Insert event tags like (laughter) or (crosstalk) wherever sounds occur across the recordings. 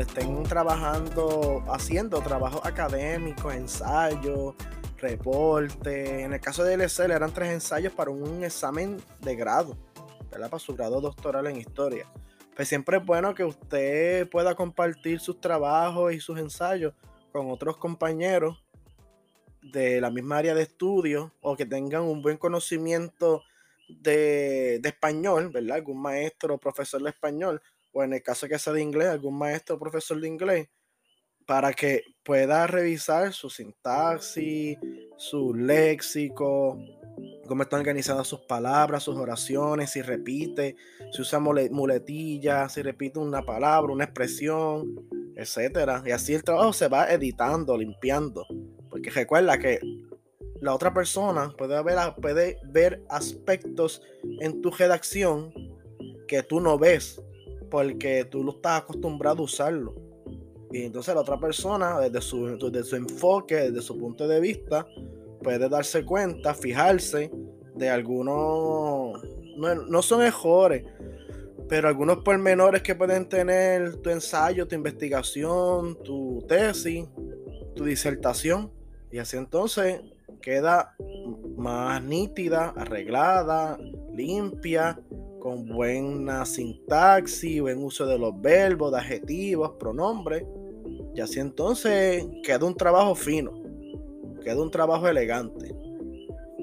Estén trabajando, haciendo trabajos académicos, ensayos, reporte. En el caso de LSL eran tres ensayos para un examen de grado, ¿verdad? Para su grado doctoral en historia. Pues siempre es bueno que usted pueda compartir sus trabajos y sus ensayos con otros compañeros de la misma área de estudio o que tengan un buen conocimiento de, de español, ¿verdad? Algún maestro o profesor de español, o en el caso que sea de inglés, algún maestro o profesor de inglés, para que pueda revisar su sintaxis, su léxico, cómo están organizadas sus palabras, sus oraciones, si repite, si usa muletillas, si repite una palabra, una expresión, etcétera. Y así el trabajo se va editando, limpiando. Porque recuerda que la otra persona puede ver, puede ver aspectos en tu redacción que tú no ves porque tú lo estás acostumbrado a usarlo. Y entonces la otra persona, desde su, desde su enfoque, desde su punto de vista, puede darse cuenta, fijarse de algunos, no, no son mejores, pero algunos pormenores que pueden tener tu ensayo, tu investigación, tu tesis, tu disertación. Y así entonces queda más nítida, arreglada, limpia, con buena sintaxis, buen uso de los verbos, de adjetivos, pronombres. Y así entonces queda un trabajo fino, queda un trabajo elegante.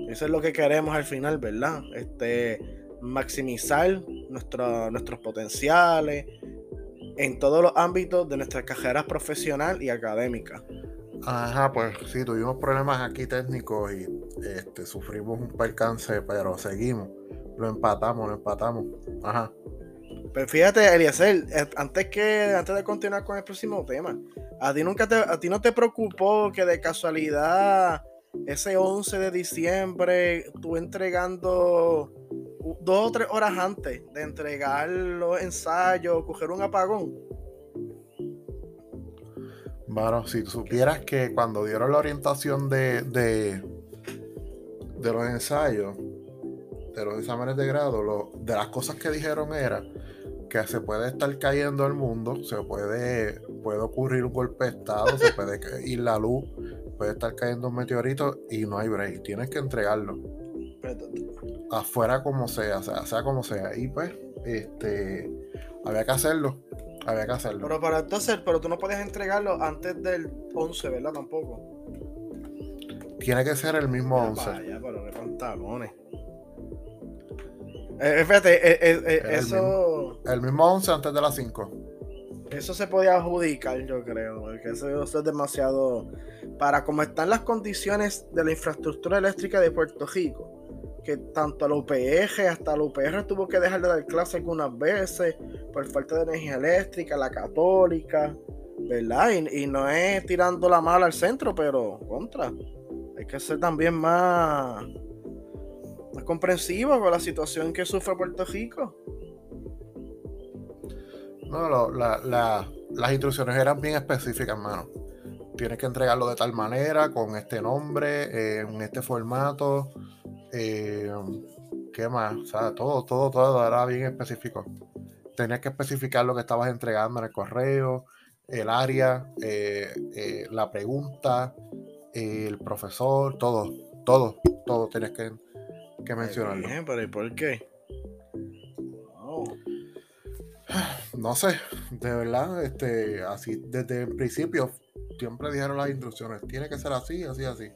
Eso es lo que queremos al final, ¿verdad? Este, maximizar nuestros potenciales en todos los ámbitos de nuestra carrera profesional y académica. Ajá, pues sí, tuvimos problemas aquí técnicos y este, sufrimos un percance, pero seguimos. Lo empatamos, lo empatamos. Ajá. Pero fíjate, Eliezer, eh, antes que antes de continuar con el próximo tema, a ti nunca te, a ti no te preocupó que de casualidad ese 11 de diciembre tú entregando dos o tres horas antes de entregar los ensayos, coger un apagón. Bueno, si supieras que cuando dieron la orientación de, de, de los ensayos, de los exámenes de grado, lo, de las cosas que dijeron era que se puede estar cayendo el mundo, se puede, puede ocurrir un golpe de estado, se puede (laughs) ir la luz, puede estar cayendo un meteorito y no hay break, tienes que entregarlo. Afuera como sea, sea, sea como sea. Y pues, este, había que hacerlo. Había que hacerlo. Pero para entonces, pero tú no puedes entregarlo antes del 11, ¿verdad? Tampoco. Tiene que ser el mismo 11. Vaya, pero qué pantalones. Eh, fíjate, eh, eh, eh eso. El mismo, 11 antes de las 5. Eso se podía adjudicar, yo creo, porque eso, es demasiado. Para cómo están las condiciones de la infraestructura eléctrica de Puerto Rico, que tanto la UPR hasta la UPR tuvo que dejar de dar clase algunas veces por falta de energía eléctrica, la católica, ¿verdad? Y, y no es tirando la mala al centro, pero contra. Hay que ser también más es comprensivo con la situación que sufre Puerto Rico. No, las instrucciones eran bien específicas, hermano. Tienes que entregarlo de tal manera, con este nombre, eh, en este formato. Eh, ¿Qué más? O sea, todo, todo, todo era bien específico. Tenías que especificar lo que estabas entregando en el correo, el área, eh, la pregunta, el profesor, todo, todo, todo tenías que que mencionarlo. pero ¿y por qué? No sé, de verdad, este, así desde el principio siempre dijeron las instrucciones, tiene que ser así, así, así.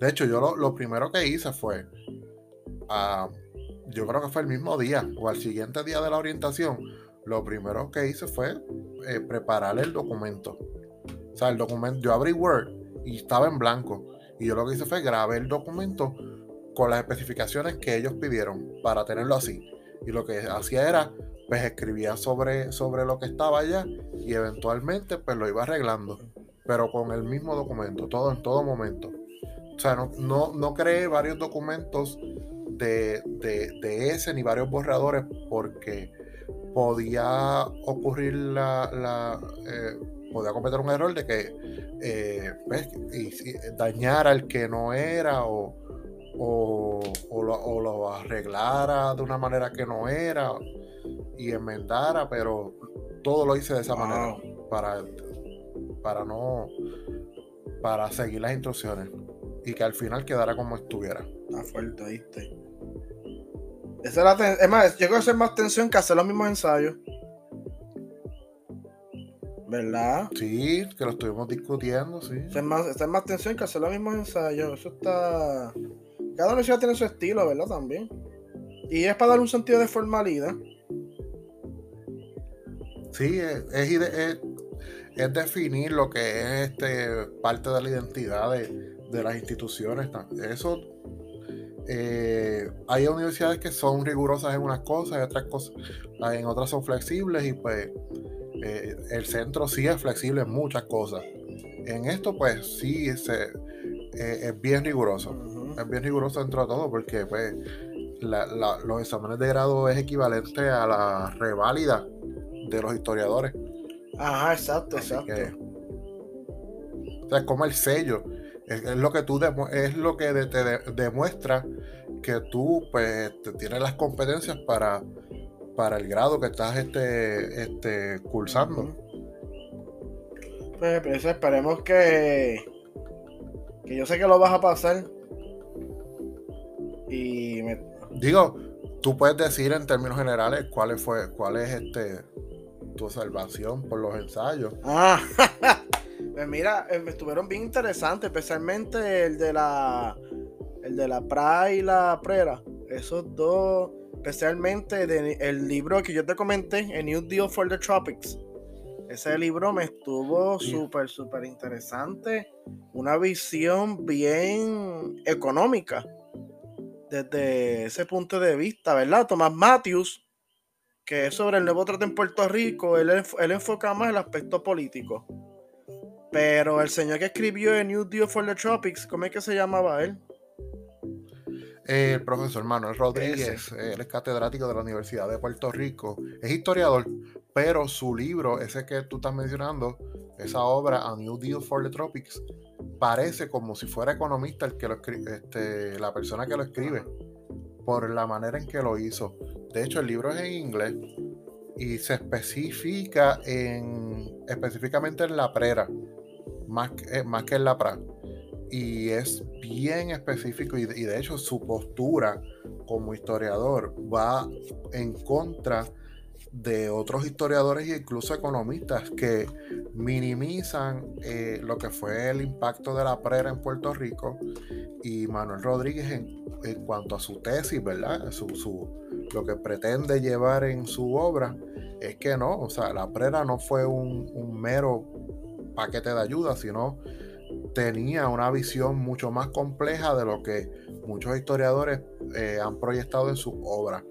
De hecho, yo lo, primero que hice fue, ah, yo creo que fue el mismo día o al siguiente día de la orientación, lo primero que hice fue eh, preparar el documento. O sea, el documento, yo abrí Word y estaba en blanco. Y yo lo que hice fue grabé el documento con las especificaciones que ellos pidieron para tenerlo así. Y lo que hacía era, pues escribía sobre, sobre lo que estaba allá y eventualmente pues lo iba arreglando, pero con el mismo documento, todo en todo momento. O sea, no, no, creé varios documentos de, ese ni varios borradores porque podía ocurrir la, eh, podía cometer un error de que eh, pues, y, dañar al que no era o, o, lo, arreglara de una manera que no era. y enmendara, pero todo lo hice de esa manera para, para no para seguir las instrucciones y que al final quedara como estuviera. Está fuerte, ¿viste? Esa es, es más, yo creo que hacer más tensión que hacer los mismos ensayos. ¿Verdad? Sí, que lo estuvimos discutiendo, sí. Es más, es más tensión que hacer los mismos ensayos. Eso está. Cada universidad tiene su estilo, ¿verdad? También. Y es para dar un sentido de formalidad. Sí, es, definir lo que es este parte de la identidad de, las instituciones. Eso eh, hay universidades que son rigurosas en unas cosas y otras cosas, en otras son flexibles y pues eh, el centro sí es flexible en muchas cosas. En esto pues sí eh, es bien riguroso. Es bien riguroso dentro de todo porque pues los exámenes de grado es equivalente a la reválida de los historiadores. Ajá, exacto, exacto. o sea, es como el sello. Es, lo que tú es lo que te demuestra que tú pues tienes las competencias para, para el grado que estás este, este cursando. Pues, pues, esperemos que, que yo sé que lo vas a pasar. Y me... Digo, tú puedes decir en términos generales cuál fue, cuál es este tu salvación por los ensayos. Ah, (laughs) pues mira, eh, me estuvieron bien interesantes, especialmente el de la el de la pra y la prera. Esos dos, especialmente el libro que yo te comenté, A New Deal for the Tropics. Ese libro me estuvo súper, súper interesante. Una visión bien económica desde ese punto de vista, ¿verdad? Tomás Matthews, que es sobre el nuevo trato en Puerto Rico, él, él enfoca más el aspecto político. Pero el señor que escribió A New Deal for the Tropics, ¿cómo es que se llamaba él? El profesor Manuel Rodríguez, él es catedrático de la Universidad de Puerto Rico, es historiador, pero su libro, ese que tú estás mencionando, esa obra, A New Deal for the Tropics, parece como si fuera economista el que lo este, la persona que lo escribe, por la manera en que lo hizo. De hecho, el libro es en inglés y se especifica en, específicamente en la prera, más, eh, más que en la pra y es bien específico y, de hecho su postura como historiador va en contra de otros historiadores e incluso economistas que minimizan eh, lo que fue el impacto de la prera en Puerto Rico y Manuel Rodríguez en, cuanto a su tesis, ¿verdad? Su, su, lo que pretende llevar en su obra es que no, o sea, la prera no fue un, un mero paquete de ayuda, sino tenía una visión mucho más compleja de lo que muchos historiadores eh, han proyectado en su obra.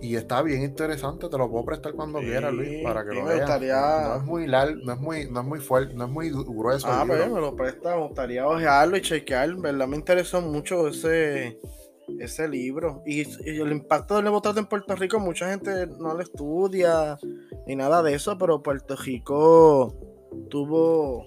Y está bien interesante, te lo puedo prestar cuando quieras, Luis, para que lo veas. No es muy largo, no es muy, no es muy fuerte, no es muy grueso. Ah, pues me lo presta, me gustaría ojearlo y chequear, ¿verdad? Me interesó mucho ese, ese libro. Y, el impacto del nuevo en Puerto Rico, mucha gente no lo estudia ni nada de eso, pero Puerto Rico tuvo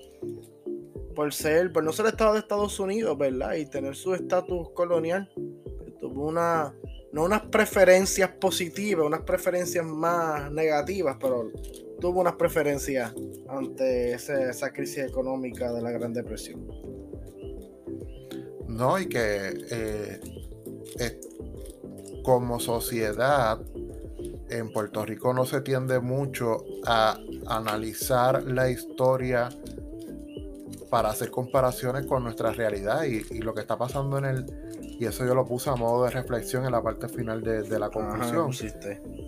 por ser, por no ser Estado de Estados Unidos, ¿verdad? Y tener su estatus colonial, pues, tuvo una, no unas preferencias positivas, unas preferencias más negativas, pero tuvo unas preferencias ante esa crisis económica de la Gran Depresión. No, y que eh, como sociedad en Puerto Rico no se tiende mucho a analizar la historia para hacer comparaciones con nuestra realidad y, lo que está pasando en el... Y eso yo lo puse a modo de reflexión en la parte final de, la conclusión.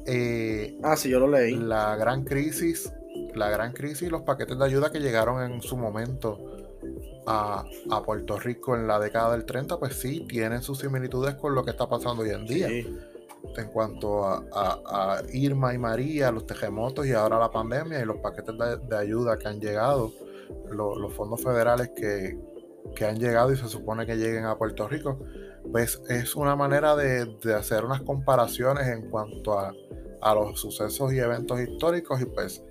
Eh, ah, sí, yo lo leí. La gran crisis, la gran crisis y los paquetes de ayuda que llegaron en su momento a, Puerto Rico en la década del 30, pues sí, tienen sus similitudes con lo que está pasando hoy en día. En cuanto a, Irma y María, los terremotos y ahora la pandemia y los paquetes de ayuda que han llegado los fondos federales que, han llegado y se supone que lleguen a Puerto Rico, pues es una manera de, hacer unas comparaciones en cuanto a, los sucesos y eventos históricos y pues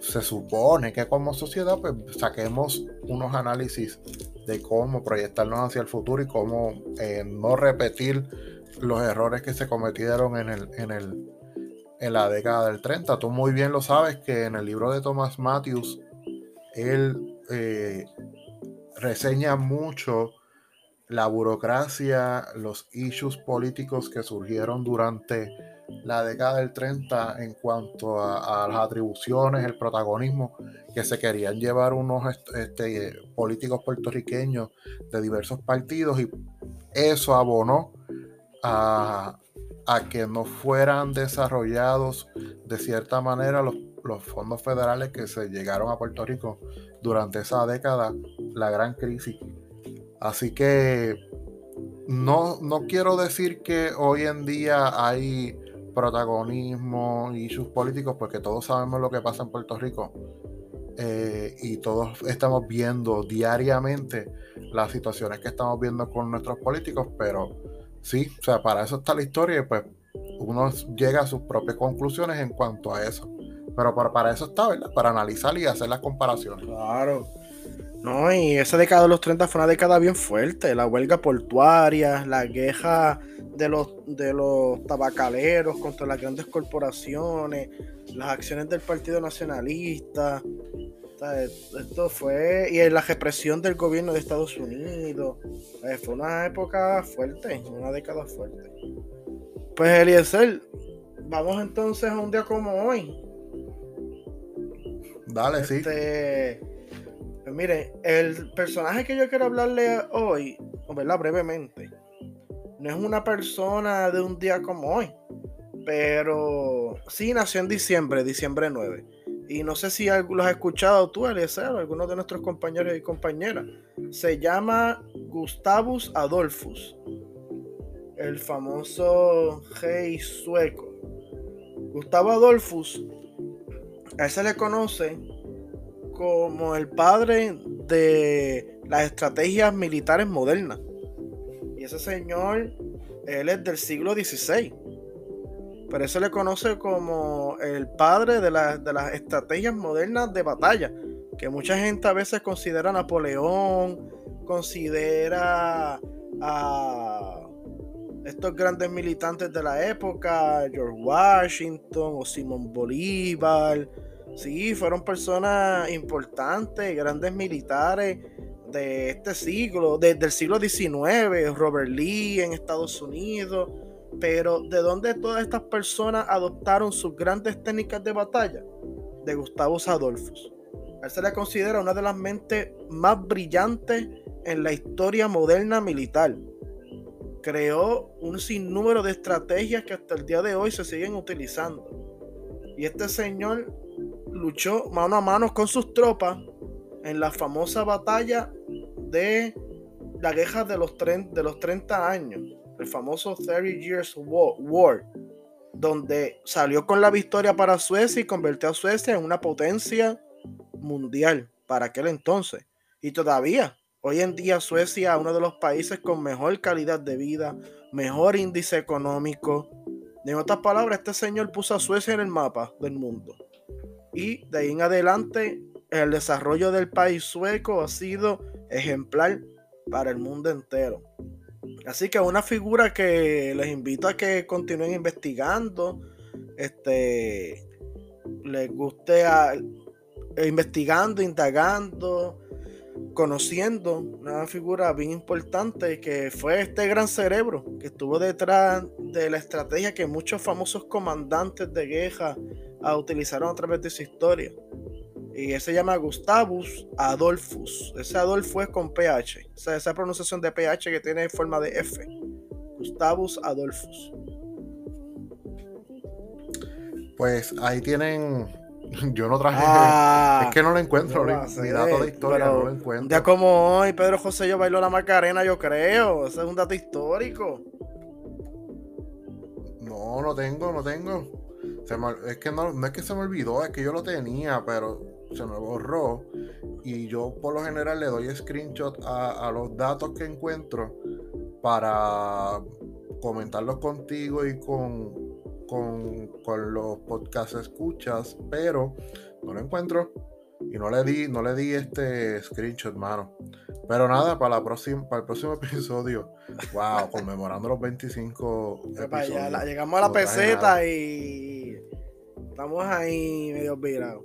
se supone que como sociedad pues saquemos unos análisis de cómo proyectarnos hacia el futuro y cómo eh, no repetir los errores que se cometieron en el, en el, en la década del 30. Tú muy bien lo sabes que en el libro de Thomas Matthews, él eh, reseña mucho la burocracia, los issues políticos que surgieron durante la década del 30 en cuanto a, las atribuciones, el protagonismo que se querían llevar unos este, políticos puertorriqueños de diversos partidos y eso abonó a, que no fueran desarrollados de cierta manera los, los fondos federales que se llegaron a Puerto Rico durante esa década, la gran crisis. Así que no, no quiero decir que hoy en día hay protagonismo y sus políticos, porque todos sabemos lo que pasa en Puerto Rico eh, y todos estamos viendo diariamente las situaciones que estamos viendo con nuestros políticos, pero sí, o sea, para eso está la historia y pues uno llega a sus propias conclusiones en cuanto a eso. Pero para, para eso está, ¿verdad? Para analizar y hacer las comparaciones. Claro. No, y esa década de los 30 fue una década bien fuerte. La huelga portuaria, la queja de los, de los tabacaleros contra las grandes corporaciones, las acciones del Partido Nacionalista. Esto fue. Y la represión del gobierno de Estados Unidos. Eh, fue una época fuerte, una década fuerte. Pues Eliezer, vamos entonces a un día como hoy. Dale, sí. Pues mire, el personaje que yo quiero hablarle hoy, ¿verdad? Brevemente, no es una persona de un día como hoy, pero sí nació en diciembre, diciembre 9. Y no sé si lo has escuchado tú, Eliezer, o algunos de nuestros compañeros y compañeras. Se llama Gustavus Adolphus, el famoso rey sueco. Gustavo Adolphus, a él se le conoce como el padre de las estrategias militares modernas. Y ese señor, él es del siglo XVI. Pero eso le conoce como el padre de, de las estrategias modernas de batalla. Que mucha gente a veces considera a Napoleón, considera a estos grandes militantes de la época, George Washington o Simón Bolívar. Sí, fueron personas importantes, grandes militares de este siglo, desde el siglo XIX, Robert Lee en Estados Unidos. Pero ¿de dónde todas estas personas adoptaron sus grandes técnicas de batalla? De Gustavo Adolfos. Él se le considera una de las mentes más brillantes en la historia moderna militar. Creó un sinnúmero de estrategias que hasta el día de hoy se siguen utilizando. Y este señor luchó mano a mano con sus tropas en la famosa batalla de la guerra de los, de los 30 años, el famoso 30 Years War, donde salió con la victoria para Suecia y convirtió a Suecia en una potencia mundial para aquel entonces. Y todavía, hoy en día Suecia es uno de los países con mejor calidad de vida, mejor índice económico. En otras palabras, este señor puso a Suecia en el mapa del mundo. Y de ahí en adelante, el desarrollo del país sueco ha sido ejemplar para el mundo entero. Así que una figura que les invito a que continúen investigando, este, les guste a, investigando, indagando, conociendo una figura bien importante que fue este gran cerebro que estuvo detrás de la estrategia que muchos famosos comandantes de guerra utilizaron a través de su historia. Y ese se llama Gustavus Adolphus. Ese Adolfo es con PH. Esa, esa pronunciación de PH que tiene forma de F. Gustavus Adolphus. Pues ahí tienen. (laughs) Yo no traje. Ah, es que no lo encuentro. mi dato de historia no lo encuentro. Día como hoy, Pedro José yo bailó la Macarena, yo creo. Ese es un dato histórico. No, no tengo, no tengo es que no, es que se me olvidó, es que yo lo tenía, pero se me borró. Y yo por lo general le doy screenshot a, los datos que encuentro para comentarlos contigo y con, con, con los podcasts escuchas, pero no lo encuentro. Y no le di, no le di este screenshot, mano. Pero nada, para, la próxima, para el próximo (laughs) episodio, wow, conmemorando los 25 episodios. llegamos a la peseta y Estamos ahí medio virados.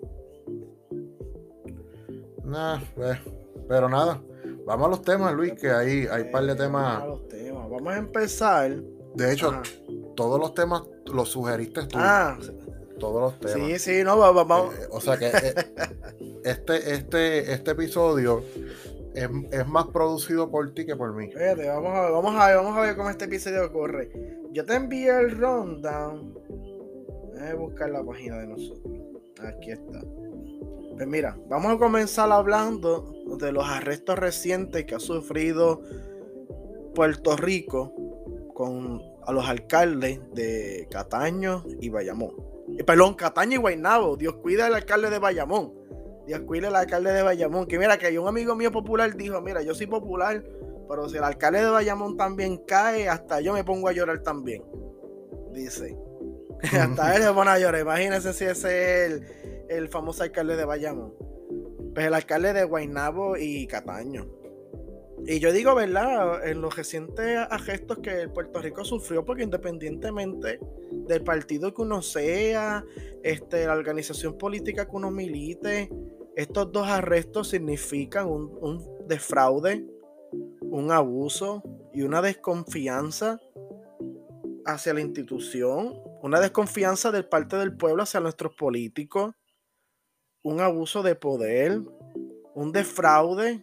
Nah, pues, pero nada. Vamos a los temas, Luis, que ahí hay un par de temas. Vamos a los temas. Vamos a empezar. De hecho, todos los temas los sugeriste tú. Ah, todos los temas. Sí, sí, no, vamos. Eh, o sea que eh, este, este, este episodio es, más producido por ti que por mí. Fíjate, vamos a ver, vamos a ver, vamos a ver cómo este episodio corre. Yo te envié el rundown. Déjame buscar la página de nosotros. Aquí está. Pues mira, vamos a comenzar hablando de los arrestos recientes que ha sufrido Puerto Rico con a los alcaldes de Cataño y Bayamón. Eh, perdón, Cataño y Guaynabo. Dios cuida al alcalde de Bayamón. Dios cuida al alcalde de Bayamón. Que mira, que un amigo mío popular dijo, mira, yo soy popular, pero si el alcalde de Bayamón también cae, hasta yo me pongo a llorar también. Dice. (laughs) hasta él se pone a llorar. Imagínense si ese es el, el famoso alcalde de Bayamón. Pues el alcalde de Guaynabo y Cataño. Y yo digo, ¿verdad? En los recientes gestos que Puerto Rico sufrió, porque independientemente del partido que uno sea, este, la organización política que uno milite, estos dos arrestos significan un, un defraude, un abuso y una desconfianza hacia la institución, una desconfianza del parte del pueblo hacia nuestros políticos, un abuso de poder, un defraude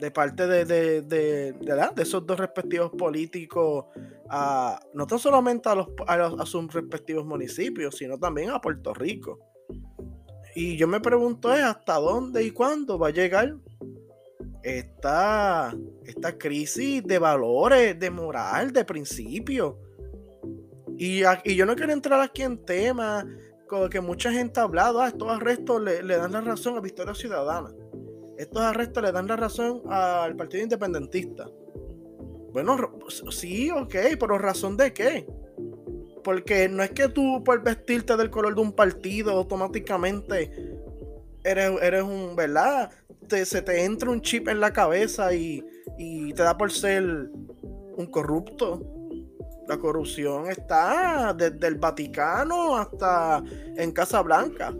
de parte de, de, de, de, esos dos respectivos políticos, a, no tan solamente a, los, a, sus respectivos municipios, sino también a Puerto Rico. Y yo me pregunto es hasta dónde y cuándo va a llegar esta, esta crisis de valores, de moral, de principios. Y, y, yo no quiero entrar aquí en temas con que mucha gente ha hablado, ah, estos arrestos le, le dan la razón a Victoria Ciudadana estos arrestos le dan la razón al Partido Independentista. Bueno, sí, ok, pero ¿razón de qué? Porque no es que tú por vestirte del color de un partido automáticamente eres, eres un, ¿verdad? Se te entra un chip en la cabeza y, y te da por ser un corrupto. La corrupción está desde el Vaticano hasta en Casa Blanca.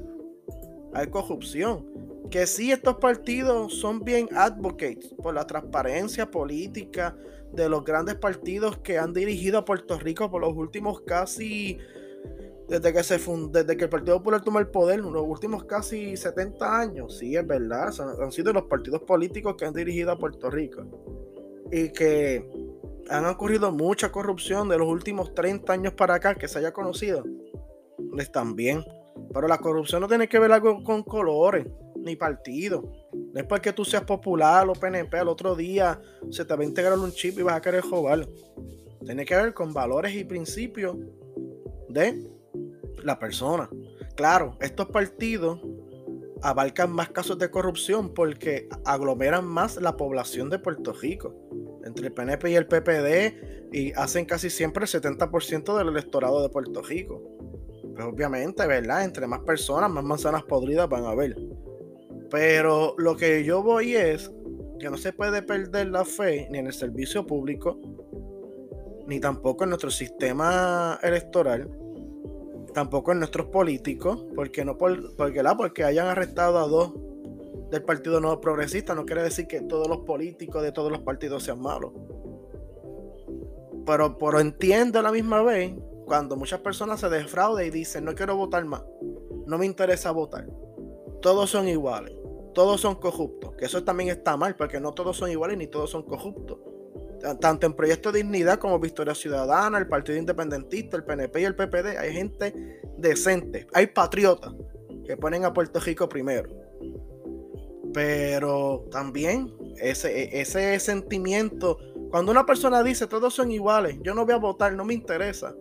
Hay corrupción que sí estos partidos son bien advocates por la transparencia política de los grandes partidos que han dirigido a Puerto Rico por los últimos casi desde que se desde que el Partido Popular tomó el poder, los últimos casi 70 años, sí es verdad, han sido los partidos políticos que han dirigido a Puerto Rico y que han ocurrido mucha corrupción de los últimos 30 años para acá que se haya conocido. Están bien. Pero la corrupción no tiene que ver algo con colores ni partido. No es porque tú seas popular o PNP, al otro día se te va a integrar un chip y vas a querer jugar. Tiene que ver con valores y principios de la persona. Claro, estos partidos abarcan más casos de corrupción porque aglomeran más la población de Puerto Rico. Entre el PNP y el PPD y hacen casi siempre el 70% del electorado de Puerto Rico. Pues obviamente, ¿verdad? Entre más personas, más manzanas podridas van a haber. Pero lo que yo voy es que no se puede perder la fe ni en el servicio público, ni tampoco en nuestro sistema electoral, tampoco en nuestros políticos, porque no por, la, porque hayan arrestado a dos del Partido Nuevo Progresista, no quiere decir que todos los políticos de todos los partidos sean malos. Pero, pero entiendo a la misma vez cuando muchas personas se defraudan y dicen no quiero votar más, no me interesa votar, todos son iguales todos son corruptos. Que eso también está mal, porque no todos son iguales ni todos son corruptos. Tanto en Proyecto Dignidad como Victoria Ciudadana, el Partido Independentista, el PNP y el PPD, hay gente decente. Hay patriotas que ponen a Puerto Rico primero. Pero también ese, ese sentimiento, cuando una persona dice todos son iguales, yo no voy a votar, no me interesa,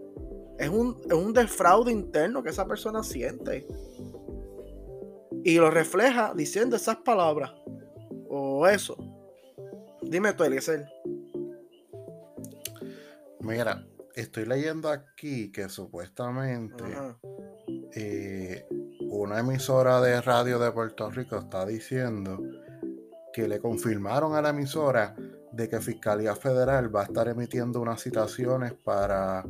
es un, es un interno que esa persona siente. Y lo refleja diciendo esas palabras. O eso. Dime tú, Eliezer. Mira, estoy leyendo aquí que supuestamente eh, una emisora de radio de Puerto Rico está diciendo que le confirmaron a la emisora de que Fiscalía Federal va a estar emitiendo unas citaciones para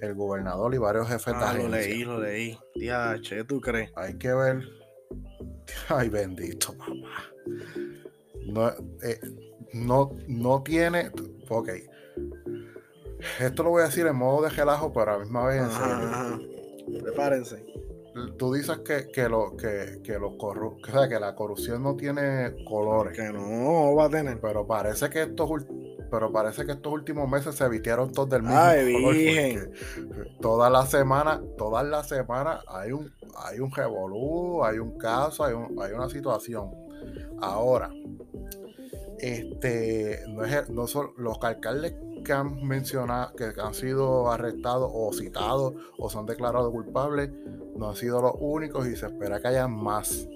el gobernador y varios jefes ah, Lo leí, lo leí. Tía, che, ¿tú crees? Hay que ver. (laughs) Ay, bendito, papá. No, eh, no, no tiene. Ok. Esto lo voy a decir en modo de relajo, pero a la misma vez en serio. Prepárense. Tú dices que, que, lo, que, que los corru o sea, que la corrupción no tiene colores. Que no va a tener. Pero parece que estos pero parece que estos últimos meses se vistieron todos del mismo Ay, semana, todas las semanas hay un, hay un revolú, hay un caso, hay, hay una situación. Ahora, este, no, es, no son los alcaldes que han mencionado, que han sido arrestados o citados o son declarados culpables, no han sido los únicos y se espera que haya más.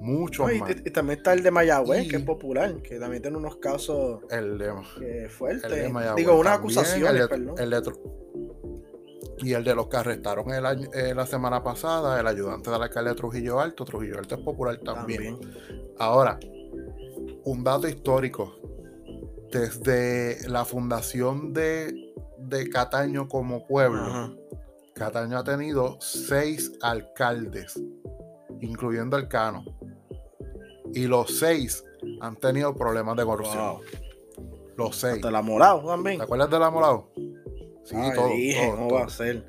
Mucho y, más. Y, también está el de Mayagüez, que es popular, que también tiene unos casos el de, fuertes. Digo, unas acusaciones, el de, y el de los que arrestaron el año, eh, la semana pasada, el ayudante del alcalde de Trujillo Alto. Trujillo Alto es popular también. Ahora, un dato histórico. Desde la fundación de, de Cataño como pueblo, Cataño ha tenido seis alcaldes, incluyendo el Cano. Y los seis han tenido problemas de corrupción. Los seis. Hasta la Morado también. ¿Te acuerdas de la Morado? Sí, todo, ¿cómo va a ser?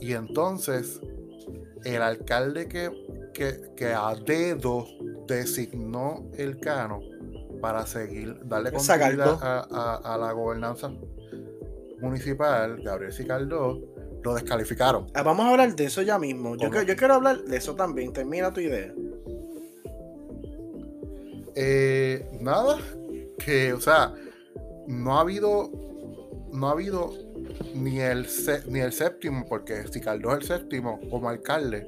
Y entonces, el alcalde que, que, a dedo designó el cano para seguir, darle continuidad a, a, la gobernanza municipal, Gabriel Sicardó, lo descalificaron. Ah, vamos a hablar de eso ya mismo. Yo, yo, quiero hablar de eso también. Termina tu idea. Eh, nada, que, o sea, no ha habido, no ha habido ni el, ni el séptimo, porque Sicardó es el séptimo como alcalde.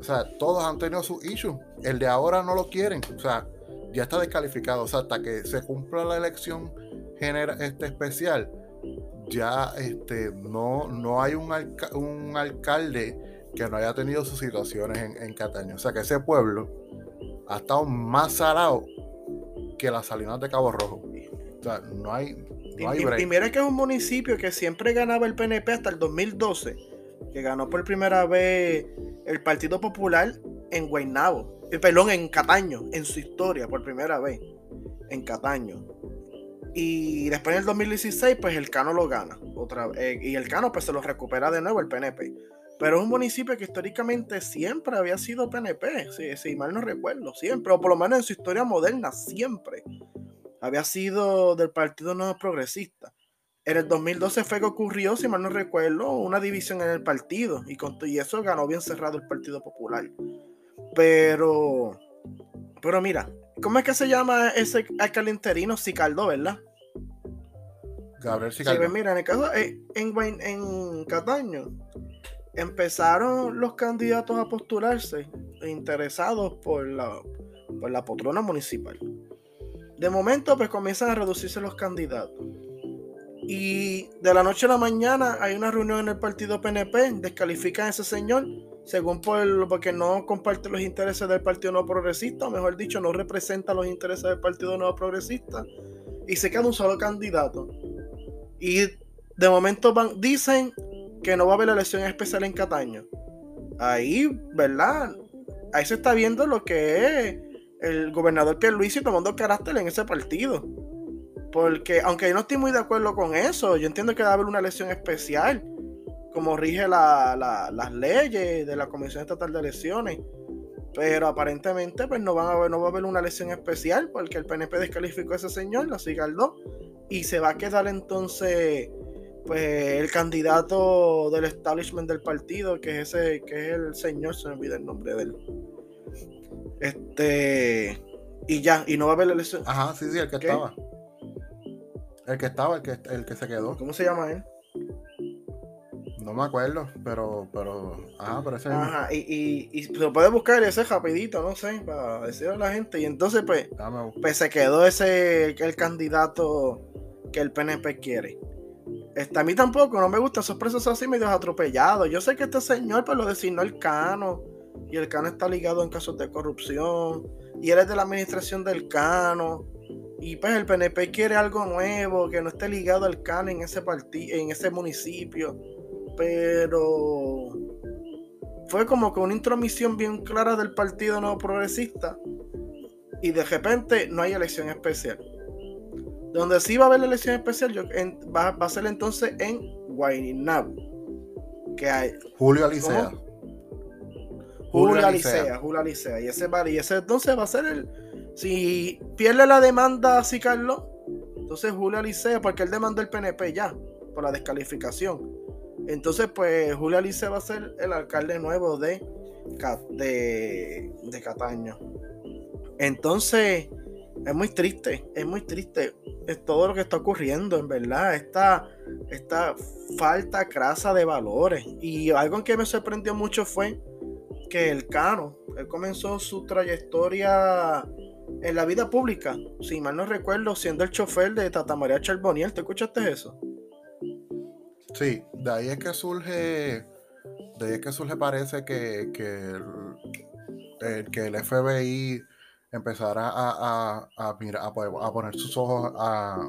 O sea, todos han tenido su issue. El de ahora no lo quieren. O sea, ya está descalificado. O sea, hasta que se cumpla la elección genera, este especial, ya este, no, no hay un, un alcalde que no haya tenido sus situaciones en, en, Cataño. O sea que ese pueblo ha estado más salado que las salinas de Cabo Rojo. O sea, no hay. No hay y, mira que es un municipio que siempre ganaba el PNP hasta el 2012, que ganó por primera vez el Partido Popular en Guaynabo, perdón, en Cataño, en su historia, por primera vez, en Cataño. Y después en el 2016, pues el Cano lo gana. Otra, eh, y el Cano pues se lo recupera de nuevo el PNP. Pero es un municipio que históricamente siempre había sido PNP, si, si mal no recuerdo, siempre, o por lo menos en su historia moderna, siempre. Había sido del Partido Nuevo Progresista. En el 2012 fue que ocurrió, si mal no recuerdo, una división en el partido. Y, con, y eso ganó bien cerrado el Partido Popular. Pero, pero mira, ¿cómo es que se llama ese alcalde interino? Sicaldo, ¿verdad? Gabriel Sicaldo. Sí, pues mira, en el caso, eh, en, en Cataño, empezaron los candidatos a postularse interesados por la, por la potrona municipal. De momento, pues comienzan a reducirse los candidatos. Y de la noche a la mañana hay una reunión en el partido PNP, descalifican a ese señor según por, porque no comparte los intereses del Partido Nuevo Progresista, o mejor dicho, no representa los intereses del Partido Nuevo Progresista, y se queda un solo candidato. Y de momento van, dicen que no va a haber elección especial en Cataño. Ahí, ¿verdad? Ahí se está viendo lo que es el gobernador Pierluisi tomando carácter en ese partido. Porque, aunque yo no estoy muy de acuerdo con eso, yo entiendo que a haber una elección especial como rige las leyes de la Comisión Estatal de Elecciones. Pero aparentemente pues no, van a haber, no va a haber una elección especial porque el PNP descalificó a ese señor, la Cigaldó, y se va a quedar entonces pues el candidato del establishment del partido, que es ese, que es el señor, se me olvida el nombre de él. Este y ya, y no va a haber elección. Ajá, sí, sí, el que estaba. El que estaba, el que, el que se quedó. ¿Cómo se llama él? No me acuerdo, pero, pero, ajá, pero ese Ajá, y, y, y lo puedes buscar ese rapidito, no sé, para decirle a la gente. Y entonces, pues, pues se quedó ese, el candidato que el PNP quiere. Este, a mí tampoco, no me gustan esos presos así medio atropellados. Yo sé que este señor, pues, lo designó el Cano. Y el Cano está ligado en casos de corrupción. Y él es de la administración del Cano. Y pues el PNP quiere algo nuevo, que no esté ligado al CAN en ese en ese municipio. Pero fue como que una intromisión bien clara del Partido Nuevo Progresista. Y de repente no hay elección especial. Donde sí va a haber la elección especial va, a ser entonces en Guaynabo. Que hay. Julio Alicea. Julio Alicea, Julio Alicea. Y ese, y ese entonces va a ser el si pierde la demanda así Carlos, entonces Julio Alicea, porque él demandó el PNP ya, por la descalificación. Entonces, pues Julio Alicea va a ser el alcalde nuevo de, de, de Cataño. Entonces, es muy triste, es muy triste es todo lo que está ocurriendo, en verdad. Esta, esta falta crasa de valores. Y algo que me sorprendió mucho fue que el Cano, él comenzó su trayectoria en la vida pública, si mal no recuerdo, siendo el chofer de Tata María Charboniel. ¿Te escuchaste eso? Sí, de ahí es que surge, de ahí es que surge parece que, que, el, que el FBI empezará a, a, a, poner sus ojos a,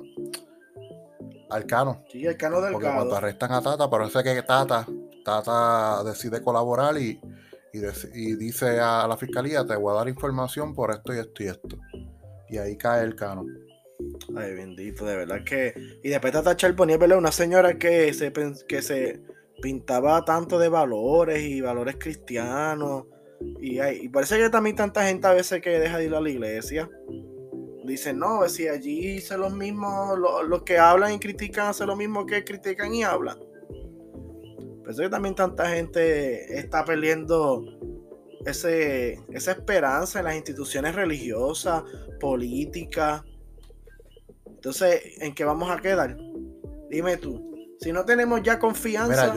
al Cano. Sí, al Cano del Porque cuando arrestan a Tata, parece que Tata, Tata decide colaborar y y, dice a la fiscalía, te voy a dar información por esto y esto y esto. Y ahí cae el cano. Ay, bendito, de verdad que... Y después Tata Charbonnier, ¿verdad? Una señora que se, que se pintaba tanto de valores y valores cristianos. Y, y parece que también tanta gente a veces que deja de ir a la iglesia. Dicen, no, si allí hice los mismos, los, que hablan y critican hacen lo mismo que critican y hablan. Eso que también tanta gente está perdiendo ese, esa esperanza en las instituciones religiosas, políticas. Entonces, ¿en qué vamos a quedar? Dime tú. Si no tenemos ya confianza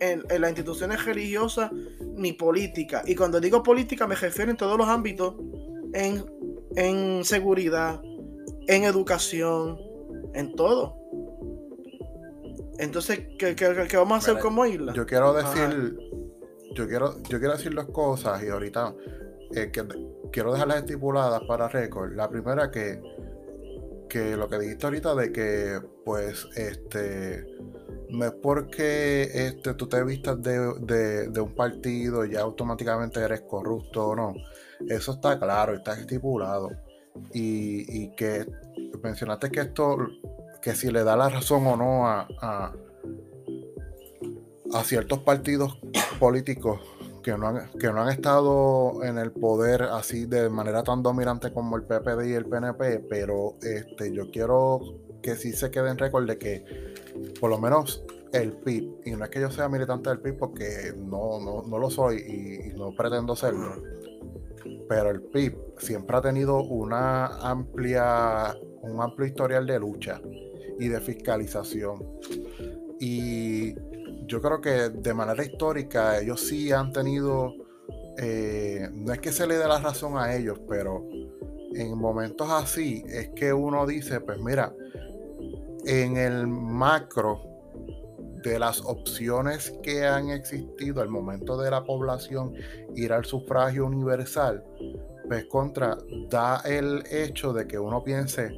en, las instituciones religiosas ni políticas, y cuando digo política me refiero en todos los ámbitos, en, en seguridad, en educación, en todo. Entonces, ¿qué, vamos a hacer como isla? Yo quiero decir, yo quiero, yo quiero decir dos cosas y ahorita eh, que, quiero dejarlas estipuladas para récord. La primera que, que lo que dijiste ahorita de que, pues, este, no es porque este, tú te vistas de, de un partido y ya automáticamente eres corrupto o no. Eso está claro, está estipulado. Y, y que mencionaste que esto que si le da la razón o no a, a, ciertos partidos políticos que no, han, que no han estado en el poder así de manera tan dominante como el PPD y el PNP, pero este, yo quiero que sí se quede en récord de que por lo menos el PIB, y no es que yo sea militante del PIB porque no, no, lo soy y, y, no pretendo serlo, pero el PIB siempre ha tenido una amplia, un amplio historial de lucha y de fiscalización. Y yo creo que de manera histórica ellos sí han tenido, eh, no es que se le dé la razón a ellos, pero en momentos así es que uno dice, pues mira, en el macro de las opciones que han existido al momento de la población ir al sufragio universal, pues contra da el hecho de que uno piense,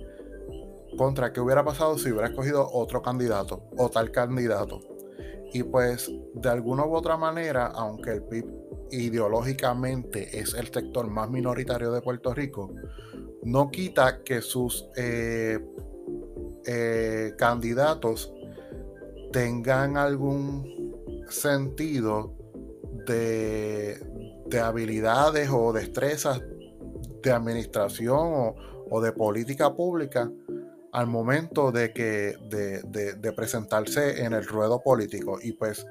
contra qué hubiera pasado si hubiera escogido otro candidato o tal candidato. Y pues de alguna u otra manera, aunque el PIB ideológicamente es el sector más minoritario de Puerto Rico, no quita que sus eh, eh, candidatos tengan algún sentido de, habilidades o destrezas de administración o de política pública al momento de que de, presentarse en el ruedo político. Y pues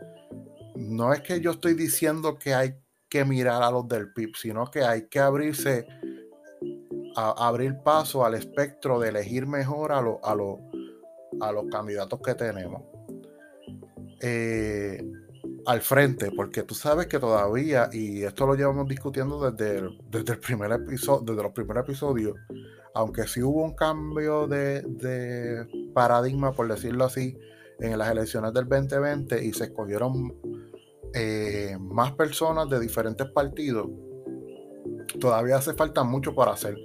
no es que yo estoy diciendo que hay que mirar a los del PIB, sino que hay que abrirse, a, abrir paso al espectro de elegir mejor a, a, a los candidatos que tenemos. Eh, al frente, porque tú sabes que todavía, y esto lo llevamos discutiendo desde, desde el primer episodio, desde los primeros episodios, aunque sí hubo un cambio de, paradigma, por decirlo así, en las elecciones del 2020 y se escogieron eh, más personas de diferentes partidos, todavía hace falta mucho por hacer.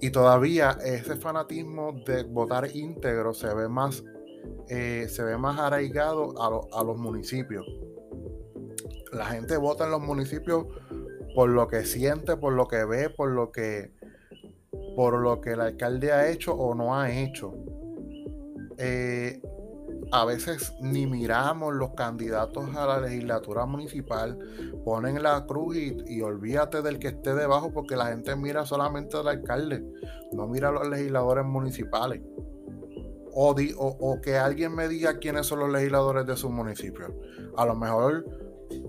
Y todavía ese fanatismo de votar íntegro se ve más, eh, se ve más arraigado a, a los municipios. La gente vota en los municipios por lo que siente, por lo que ve, por lo que, por lo que el alcalde ha hecho o no ha hecho. Eh, a veces ni miramos los candidatos a la legislatura municipal, ponen la cruz y, olvídate del que esté debajo porque la gente mira solamente al alcalde, no mira a los legisladores municipales. O, o, que alguien me diga quiénes son los legisladores de su municipio. A lo mejor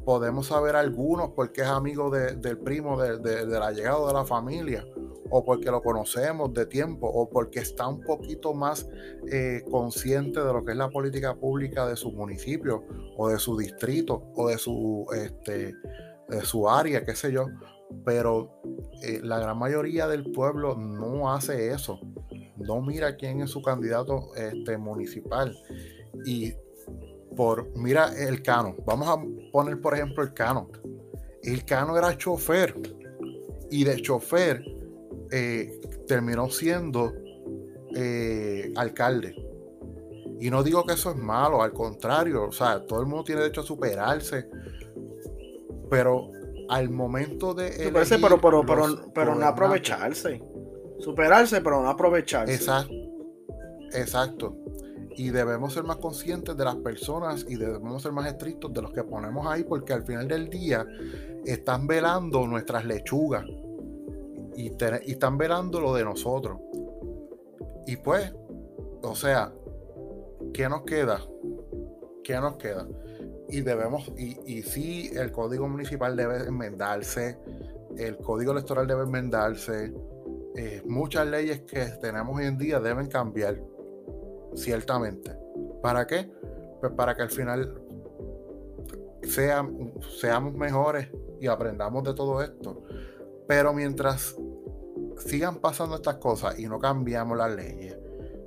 podemos saber algunos porque es amigo del primo, de, de, de la llegada de la familia o porque lo conocemos de tiempo, o porque está un poquito más eh, consciente de lo que es la política pública de su municipio, o de su distrito, o de su, este, de su área, qué sé yo. Pero eh, la gran mayoría del pueblo no hace eso. No mira quién es su candidato este, municipal. Y por, mira el Cano. Vamos a poner, por ejemplo, el Cano. El Cano era chofer. Y de chofer eh, terminó siendo eh, alcalde. Y no digo que eso es malo, al contrario, o sea, todo el mundo tiene derecho a superarse, pero al momento de... Superarse, pero, pero, pero, pero no aprovecharse. Superarse, pero no aprovecharse. Exacto. Exacto. Y debemos ser más conscientes de las personas y debemos ser más estrictos de los que ponemos ahí, porque al final del día están velando nuestras lechugas y, están velando lo de nosotros. Y pues, o sea, ¿qué nos queda? ¿Qué nos queda? Y debemos, y, y sí, el código municipal debe enmendarse, el código electoral debe enmendarse, eh, muchas leyes que tenemos hoy en día deben cambiar, ciertamente. ¿Para qué? Pues para que al final seamos mejores y aprendamos de todo esto. Pero mientras sigan pasando estas cosas y no cambiamos las leyes,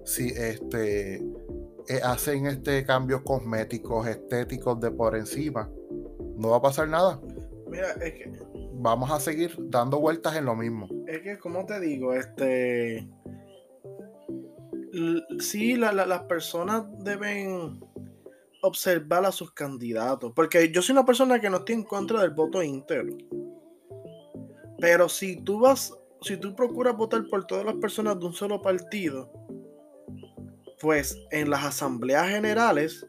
si este, eh, hacen este cambios cosméticos, estéticos de por encima, no va a pasar nada. Mira, es que. Vamos a seguir dando vueltas en lo mismo. Es que, como te digo, este. Sí, las personas deben observar a sus candidatos. Porque yo soy una persona que no estoy en contra del voto íntegro. Pero si tú vas, si tú procuras votar por todas las personas de un solo partido, pues en las asambleas generales,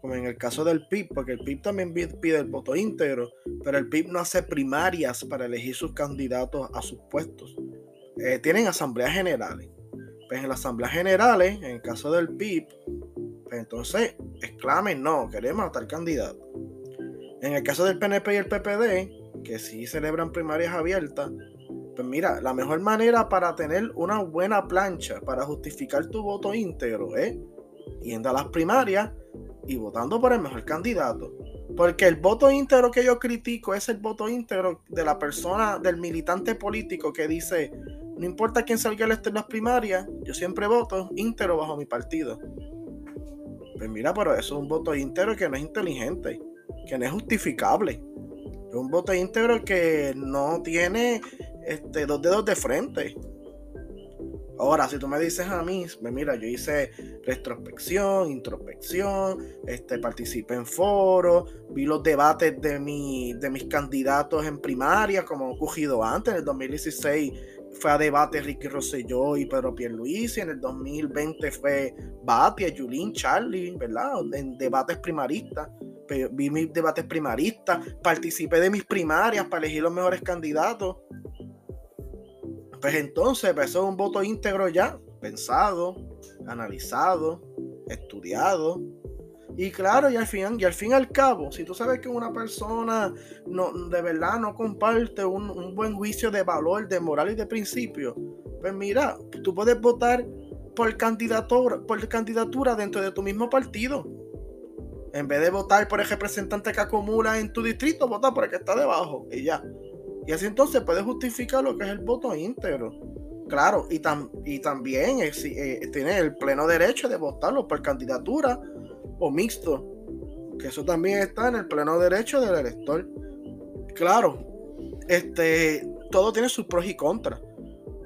como en el caso del PIB, porque el PIB también pide el voto íntegro, pero el PIB no hace primarias para elegir sus candidatos a sus puestos. Eh, tienen asambleas generales. Pues en las asambleas generales, en el caso del PIB, pues entonces exclamen, no, queremos a tal candidato. En el caso del PNP y el PPD, que si celebran primarias abiertas, pues mira, la mejor manera para tener una buena plancha para justificar tu voto íntegro es yendo a las primarias y votando por el mejor candidato. Porque el voto íntegro que yo critico es el voto íntegro de la persona, del militante político que dice, no importa quién salga electo en las primarias, yo siempre voto íntegro bajo mi partido. Pues mira, pero eso es un voto íntegro que no es inteligente, que no es justificable un voto íntegro que no tiene este, dos dedos de frente. Ahora, si tú me dices a mí, pues mira, yo hice retrospección, introspección, este, participé en foros, vi los debates de, mi, de mis candidatos en primaria, como ocurrido antes, en el 2016 fue a debate Ricky Rosselló y Pedro Pierluisi, en el 2020 fue Batia, Julín, Charlie, ¿verdad? En debates primaristas vi mis debates primaristas, participé de mis primarias para elegir los mejores candidatos. Pues entonces, pues eso es un voto íntegro ya, pensado, analizado, estudiado. Y claro, y al fin y al fin al cabo, si tú sabes que una persona no, de verdad no comparte un, un buen juicio de valor, de moral y de principio, pues mira, tú puedes votar por candidatura, por candidatura dentro de tu mismo partido. En vez de votar por el representante que acumula en tu distrito, vota por el que está debajo y ya. Y así entonces puedes justificar lo que es el voto íntegro. Claro, y, y también eh, tiene el pleno derecho de votarlo por candidatura o mixto. Que eso también está en el pleno derecho del elector. Claro, este, todo tiene sus pros y contras.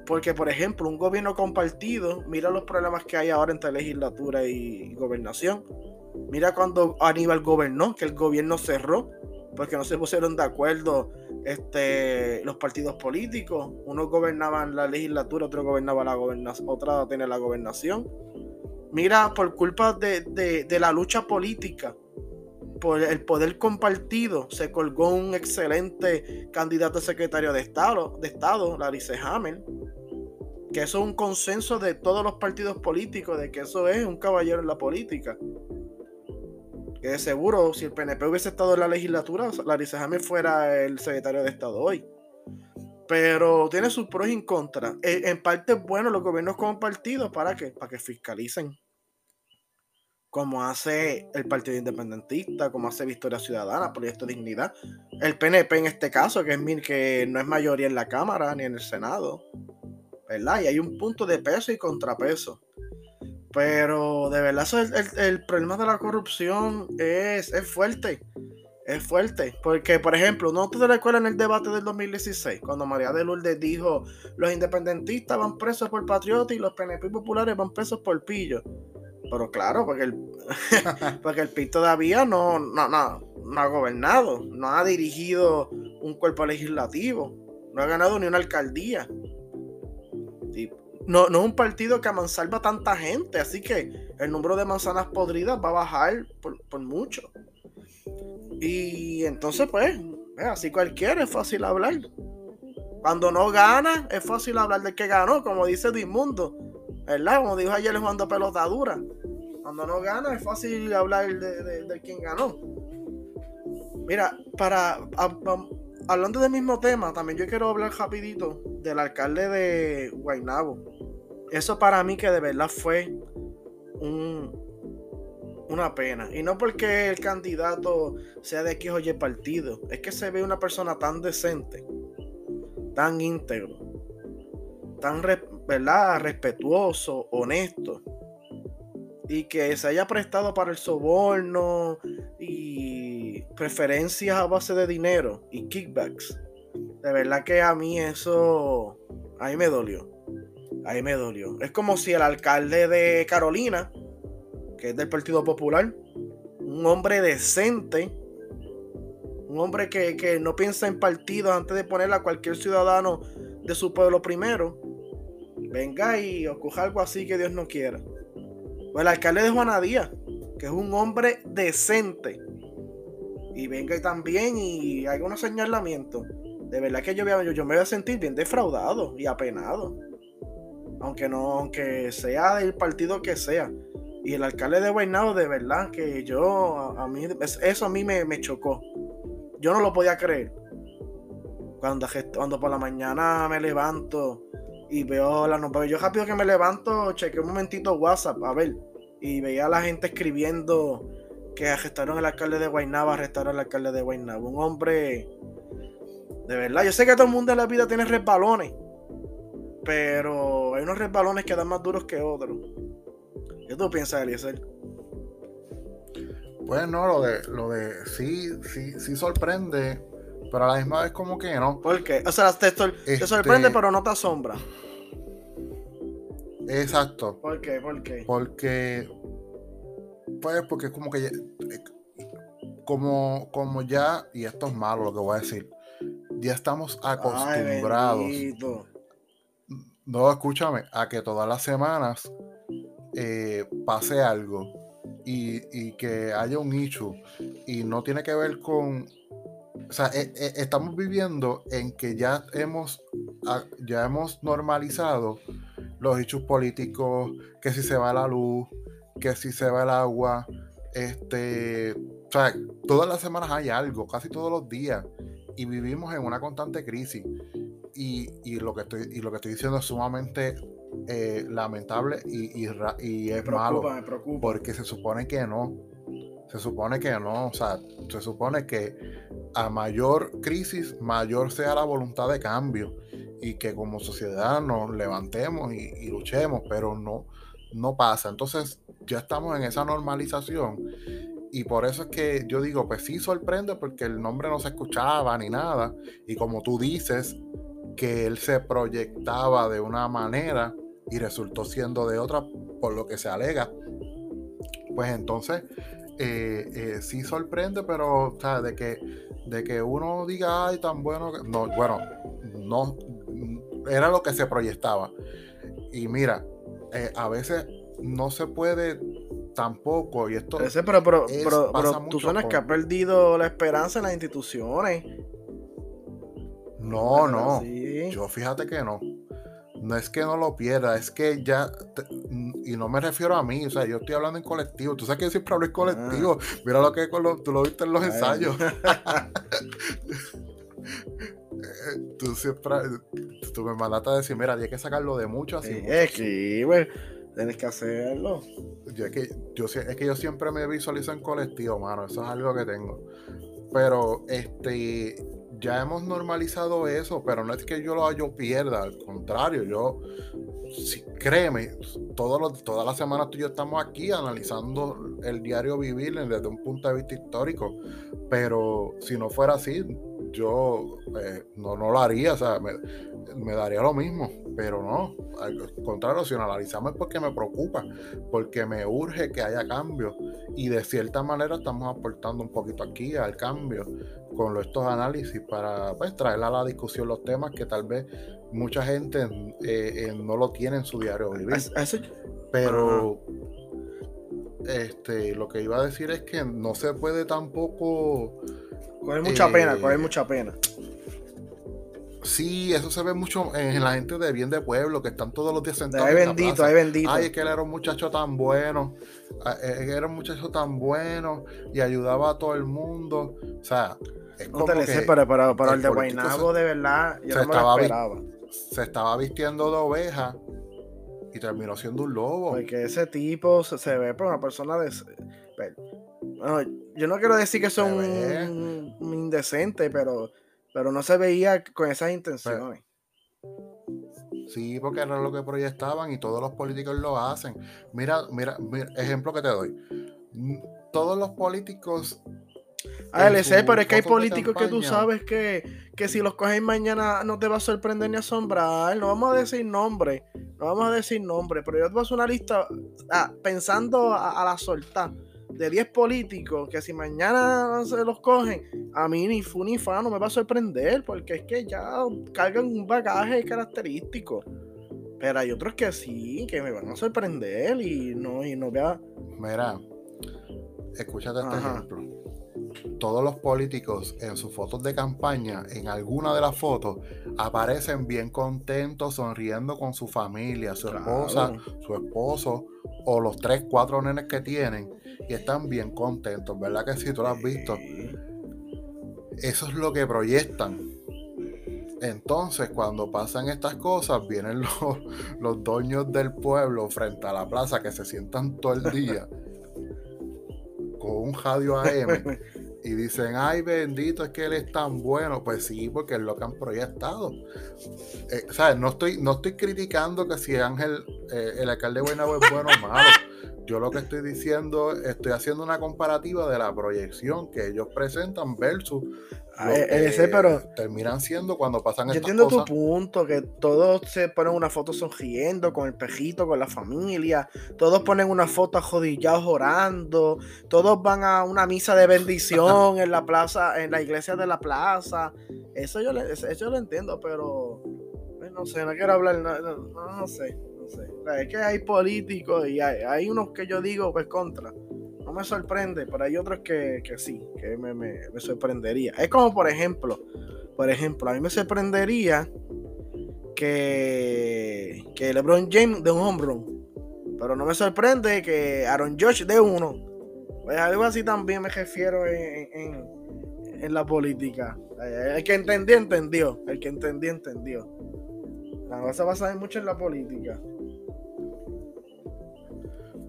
Porque, por ejemplo, un gobierno compartido, mira los problemas que hay ahora entre legislatura y gobernación. Mira cuando Aníbal gobernó, que el gobierno cerró, porque no se pusieron de acuerdo este, los partidos políticos. Unos gobernaban la legislatura, otro gobernaba la gobernación, otra tenía la gobernación. Mira, por culpa de, de la lucha política por el poder compartido se colgó un excelente candidato a secretario de Estado, de Estado Larice Hammer, que eso es un consenso de todos los partidos políticos, de que eso es un caballero en la política. Que de seguro, si el PNP hubiese estado en la legislatura, Larice Hammer fuera el secretario de Estado hoy. Pero tiene sus pros y contras. En parte es bueno los gobiernos compartidos, ¿para qué? Para que fiscalicen como hace el Partido Independentista, como hace Victoria Ciudadana, Proyecto Dignidad, el PNP en este caso, que es que no es mayoría en la Cámara ni en el Senado, ¿verdad? Y hay un punto de peso y contrapeso. Pero de verdad el, problema de la corrupción es, es fuerte. Es fuerte, porque por ejemplo, ¿no te en el debate del 2016? Cuando María de Lourdes dijo, los independentistas van presos por patriota y los PNP populares van presos por pillo. Pero claro, porque el, (laughs) porque el PIB todavía no, no, ha gobernado, no ha dirigido un cuerpo legislativo, no ha ganado ni una alcaldía. No, no es un partido que amansalva tanta gente, así que el número de manzanas podridas va a bajar por, mucho. Y entonces, pues, así cualquiera es fácil hablar. Cuando no gana, es fácil hablar del que ganó, como dice Dimundo. ¿Verdad? Como dijo ayer Juan de Pelotadura. Cuando no gana es fácil hablar de, de, quién ganó. Mira, para hablando del mismo tema, también yo quiero hablar rapidito del alcalde de Guaynabo. Eso para mí que de verdad fue un, una pena. Y no porque el candidato sea de X o Y partido. Es que se ve una persona tan decente, tan íntegro, tan ¿verdad? respetuoso, honesto y que se haya prestado para el soborno y preferencias a base de dinero y kickbacks. De verdad que a mí eso, ahí me dolió. Ahí me dolió. Es como si el alcalde de Carolina, que es del Partido Popular, un hombre decente, un hombre que, que no piensa en partidos antes de poner a cualquier ciudadano de su pueblo primero, venga y ocurra algo así que Dios no quiera. O el alcalde de Juana Díaz, que es un hombre decente. Y venga y también y hay unos señalamientos. De verdad que yo, yo, yo me voy a sentir bien defraudado y apenado. Aunque no, aunque sea del partido que sea. Y el alcalde de Guaynabo, de verdad que yo, a, mí, eso a mí me, me, chocó. Yo no lo podía creer. Cuando, cuando por la mañana me levanto y veo la nota. Yo rápido que me levanto, chequeé un momentito WhatsApp, a ver, y veía a la gente escribiendo que arrestaron al alcalde de Guaynaba, arrestaron al alcalde de Guaynaba. Un hombre, de verdad, yo sé que todo el mundo en la vida tiene resbalones, pero hay unos resbalones que dan más duros que otros. ¿Qué tú piensas, Eliezer? Pues no, lo de, lo de sí, sí, sí sorprende pero a la misma vez como que no. ¿Por qué? O sea, te, este sorprende pero no te asombra. Exacto. ¿Por qué? ¿Por qué? Porque, pues porque es como que, ya, como, como ya, y esto es malo lo que voy a decir, ya estamos acostumbrados. no, escúchame, a que todas las semanas eh, pase algo y, y, que haya un issue y no tiene que ver con o sea, eh, eh, estamos viviendo en que ya hemos, ya hemos normalizado los hechos políticos, que si se va la luz, que si se va el agua, este, o sea, todas las semanas hay algo, casi todos los días, y vivimos en una constante crisis. Y, lo, que estoy, y lo que estoy diciendo es sumamente eh, lamentable y, y, es malo. Porque se supone que no. Se supone que no. O sea, se supone que a mayor crisis, mayor sea la voluntad de cambio y que como sociedad nos levantemos y, luchemos, pero no, no pasa. Entonces ya estamos en esa normalización y por eso es que yo digo, pues sí sorprende porque el nombre no se escuchaba ni nada y como tú dices, que él se proyectaba de una manera y resultó siendo de otra, por lo que se alega. Pues entonces, eh, eh, sí sorprende, pero o de que de que uno diga, ay, tan bueno que. No, bueno, no. Era lo que se proyectaba. Y mira, eh, a veces no se puede tampoco, y esto. pero, pero, pero, tú suenas que ha perdido la esperanza en las instituciones. No, no. Yo fíjate que no no es que no lo pierda, es que ya, y no me refiero a mí, o sea, yo estoy hablando en colectivo, tú sabes que yo siempre hablo en colectivo, ah. mira lo que tú lo viste en los ensayos. (laughs) (laughs) tú siempre, tú me mandaste a decir, mira, hay que sacarlo de mucho así. es que, güey, tienes que hacerlo. Yo, es, que, yo, es que yo siempre me visualizo en colectivo, mano, eso es algo que tengo. Pero, este, ya hemos normalizado eso, pero no es que yo lo yo pierda, al contrario, yo, si, créeme, todas las semanas tú y yo estamos aquí analizando el diario vivir desde un punto de vista histórico, pero si no fuera así, yo eh, no, no lo haría, o sea, me, me, daría lo mismo, pero no, al contrario, si analizamos es porque me preocupa, porque me urge que haya cambio y de cierta manera estamos aportando un poquito aquí al cambio con estos análisis para pues, traer a la discusión los temas que tal vez mucha gente eh, eh, no lo tiene en su diario vivir. Pero este, lo que iba a decir es que no se puede tampoco Coger mucha pena, coger eh, mucha pena. Sí, eso se ve mucho en la gente de bien de pueblo, que están todos los días sentados. Ay, bendito, ay, bendito. Ay, es que él era un muchacho tan bueno. Ah, eh, era un muchacho tan bueno y ayudaba a todo el mundo. O sea, es como no te que pero, pero, el, de Guaynabo, de verdad, yo no me lo esperaba. Se estaba vistiendo de oveja y terminó siendo un lobo. Porque ese tipo se, ve por una persona de. yo no quiero decir que son un, indecente, pero, pero no se veía con esas intenciones. sí, porque era lo que proyectaban y todos los políticos lo hacen. Mira, mira, mira ejemplo que te doy. Todos los políticos a LC, pero es que hay políticos que tú sabes que, si los coges mañana no te va a sorprender ni asombrar. No vamos a decir nombre, no vamos a decir nombre, pero yo te voy a hacer una lista ah, pensando a, la solta de 10 políticos que si mañana se los cogen, a mí ni fu ni fa no me va a sorprender, porque es que ya cargan un bagaje característico. Pero hay otros que sí, que me van a sorprender y no, y no vea. Mira, escúchate este ejemplo todos los políticos en sus fotos de campaña, en alguna de las fotos, aparecen bien contentos, sonriendo con su familia, su esposa, su esposo o los tres, cuatro nenes que tienen y están bien contentos, ¿verdad que si tú lo has visto? Eso es lo que proyectan. Entonces, cuando pasan estas cosas, vienen (laughs) los, los dueños del pueblo frente a la plaza que se sientan todo el día (laughs) con un radio AM y dicen, ay bendito, es que él es tan bueno. Pues sí, porque es lo que han proyectado. Eh, no estoy, no estoy criticando que si Ángel, eh, el alcalde de Guaynabo es bueno o malo. Yo lo que estoy diciendo, estoy haciendo una comparativa de la proyección que ellos presentan versus Eh, ese, pero terminan siendo cuando pasan yo entiendo tu punto que todos se ponen una foto sonriendo con el pejito con la familia todos ponen una foto ajodillados orando todos van a una misa de bendición en la plaza en la iglesia de la plaza. Eso yo eso lo entiendo pero pues, no sé no quiero hablar no, sé no sé. Es que hay políticos y hay, hay unos que yo digo pues contra no me sorprende, pero hay otros que, sí, que me, sorprendería. Es como, por ejemplo, por ejemplo, a mí me sorprendería que, que LeBron James de un home. Pero no me sorprende que Aaron Josh de uno. Pues algo así también me refiero en, en, la política. El que entendió, entendió. El que entendió, entendió. La cosa va a mucho en la política.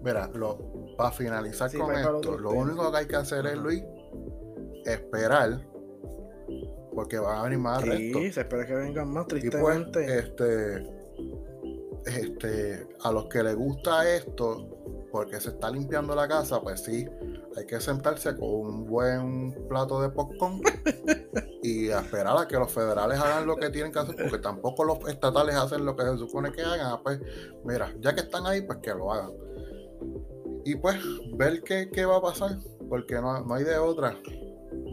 Mira, lo, para finalizar con esto, lo único que hay que hacer es, Luis, esperar. Porque van a venir más sí, se espera que vengan más, pues, tristemente. este, este, a los que les gusta esto, porque se está limpiando la casa, pues sí, hay que sentarse con un buen plato de popcorn (laughs) y a esperar a que los federales hagan lo que tienen que hacer, porque tampoco los estatales hacen lo que se supone que hagan. Ah, pues, mira, ya que están ahí, pues que lo hagan. Y pues, ver qué, qué va a pasar, porque no, no, hay de otra.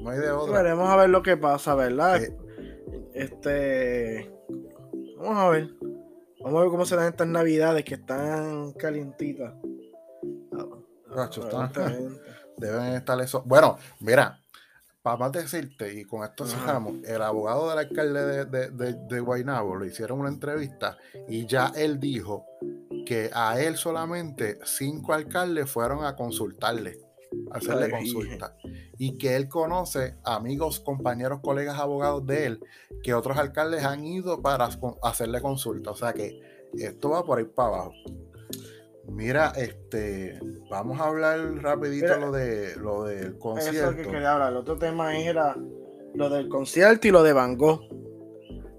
No hay de otra. Veremos a ver lo que pasa, ¿verdad? Eh, este. Vamos a ver. Vamos a ver cómo serán estas navidades que están calientitas. (laughs) deben estar eso. Bueno, mira, para más decirte, y con esto cerramos, el abogado del alcalde de, de, de, de, Guaynabo le hicieron una entrevista y ya él dijo que a él solamente cinco alcaldes fueron a consultarle, a hacerle consulta. (laughs) Y que él conoce amigos, compañeros, colegas, abogados de él, que otros alcaldes han ido para hacerle consulta. O sea que esto va por ahí para abajo. Mira, este, vamos a hablar rapidito lo de lo del concierto. Eso que quería hablar. El otro tema era lo del concierto y lo de Van Gogh.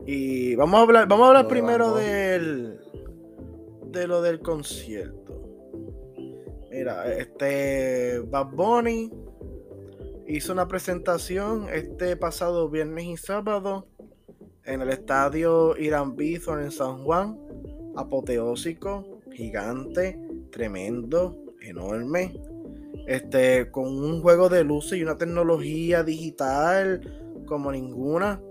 Y vamos a hablar, vamos a hablar primero del de lo del concierto. Mira, este Bad Bunny hizo una presentación este pasado viernes y sábado en el estadio Irán Bithorn en San Juan, apoteósico gigante, tremendo, enorme. Este, con un juego de luces y una tecnología digital como ninguna.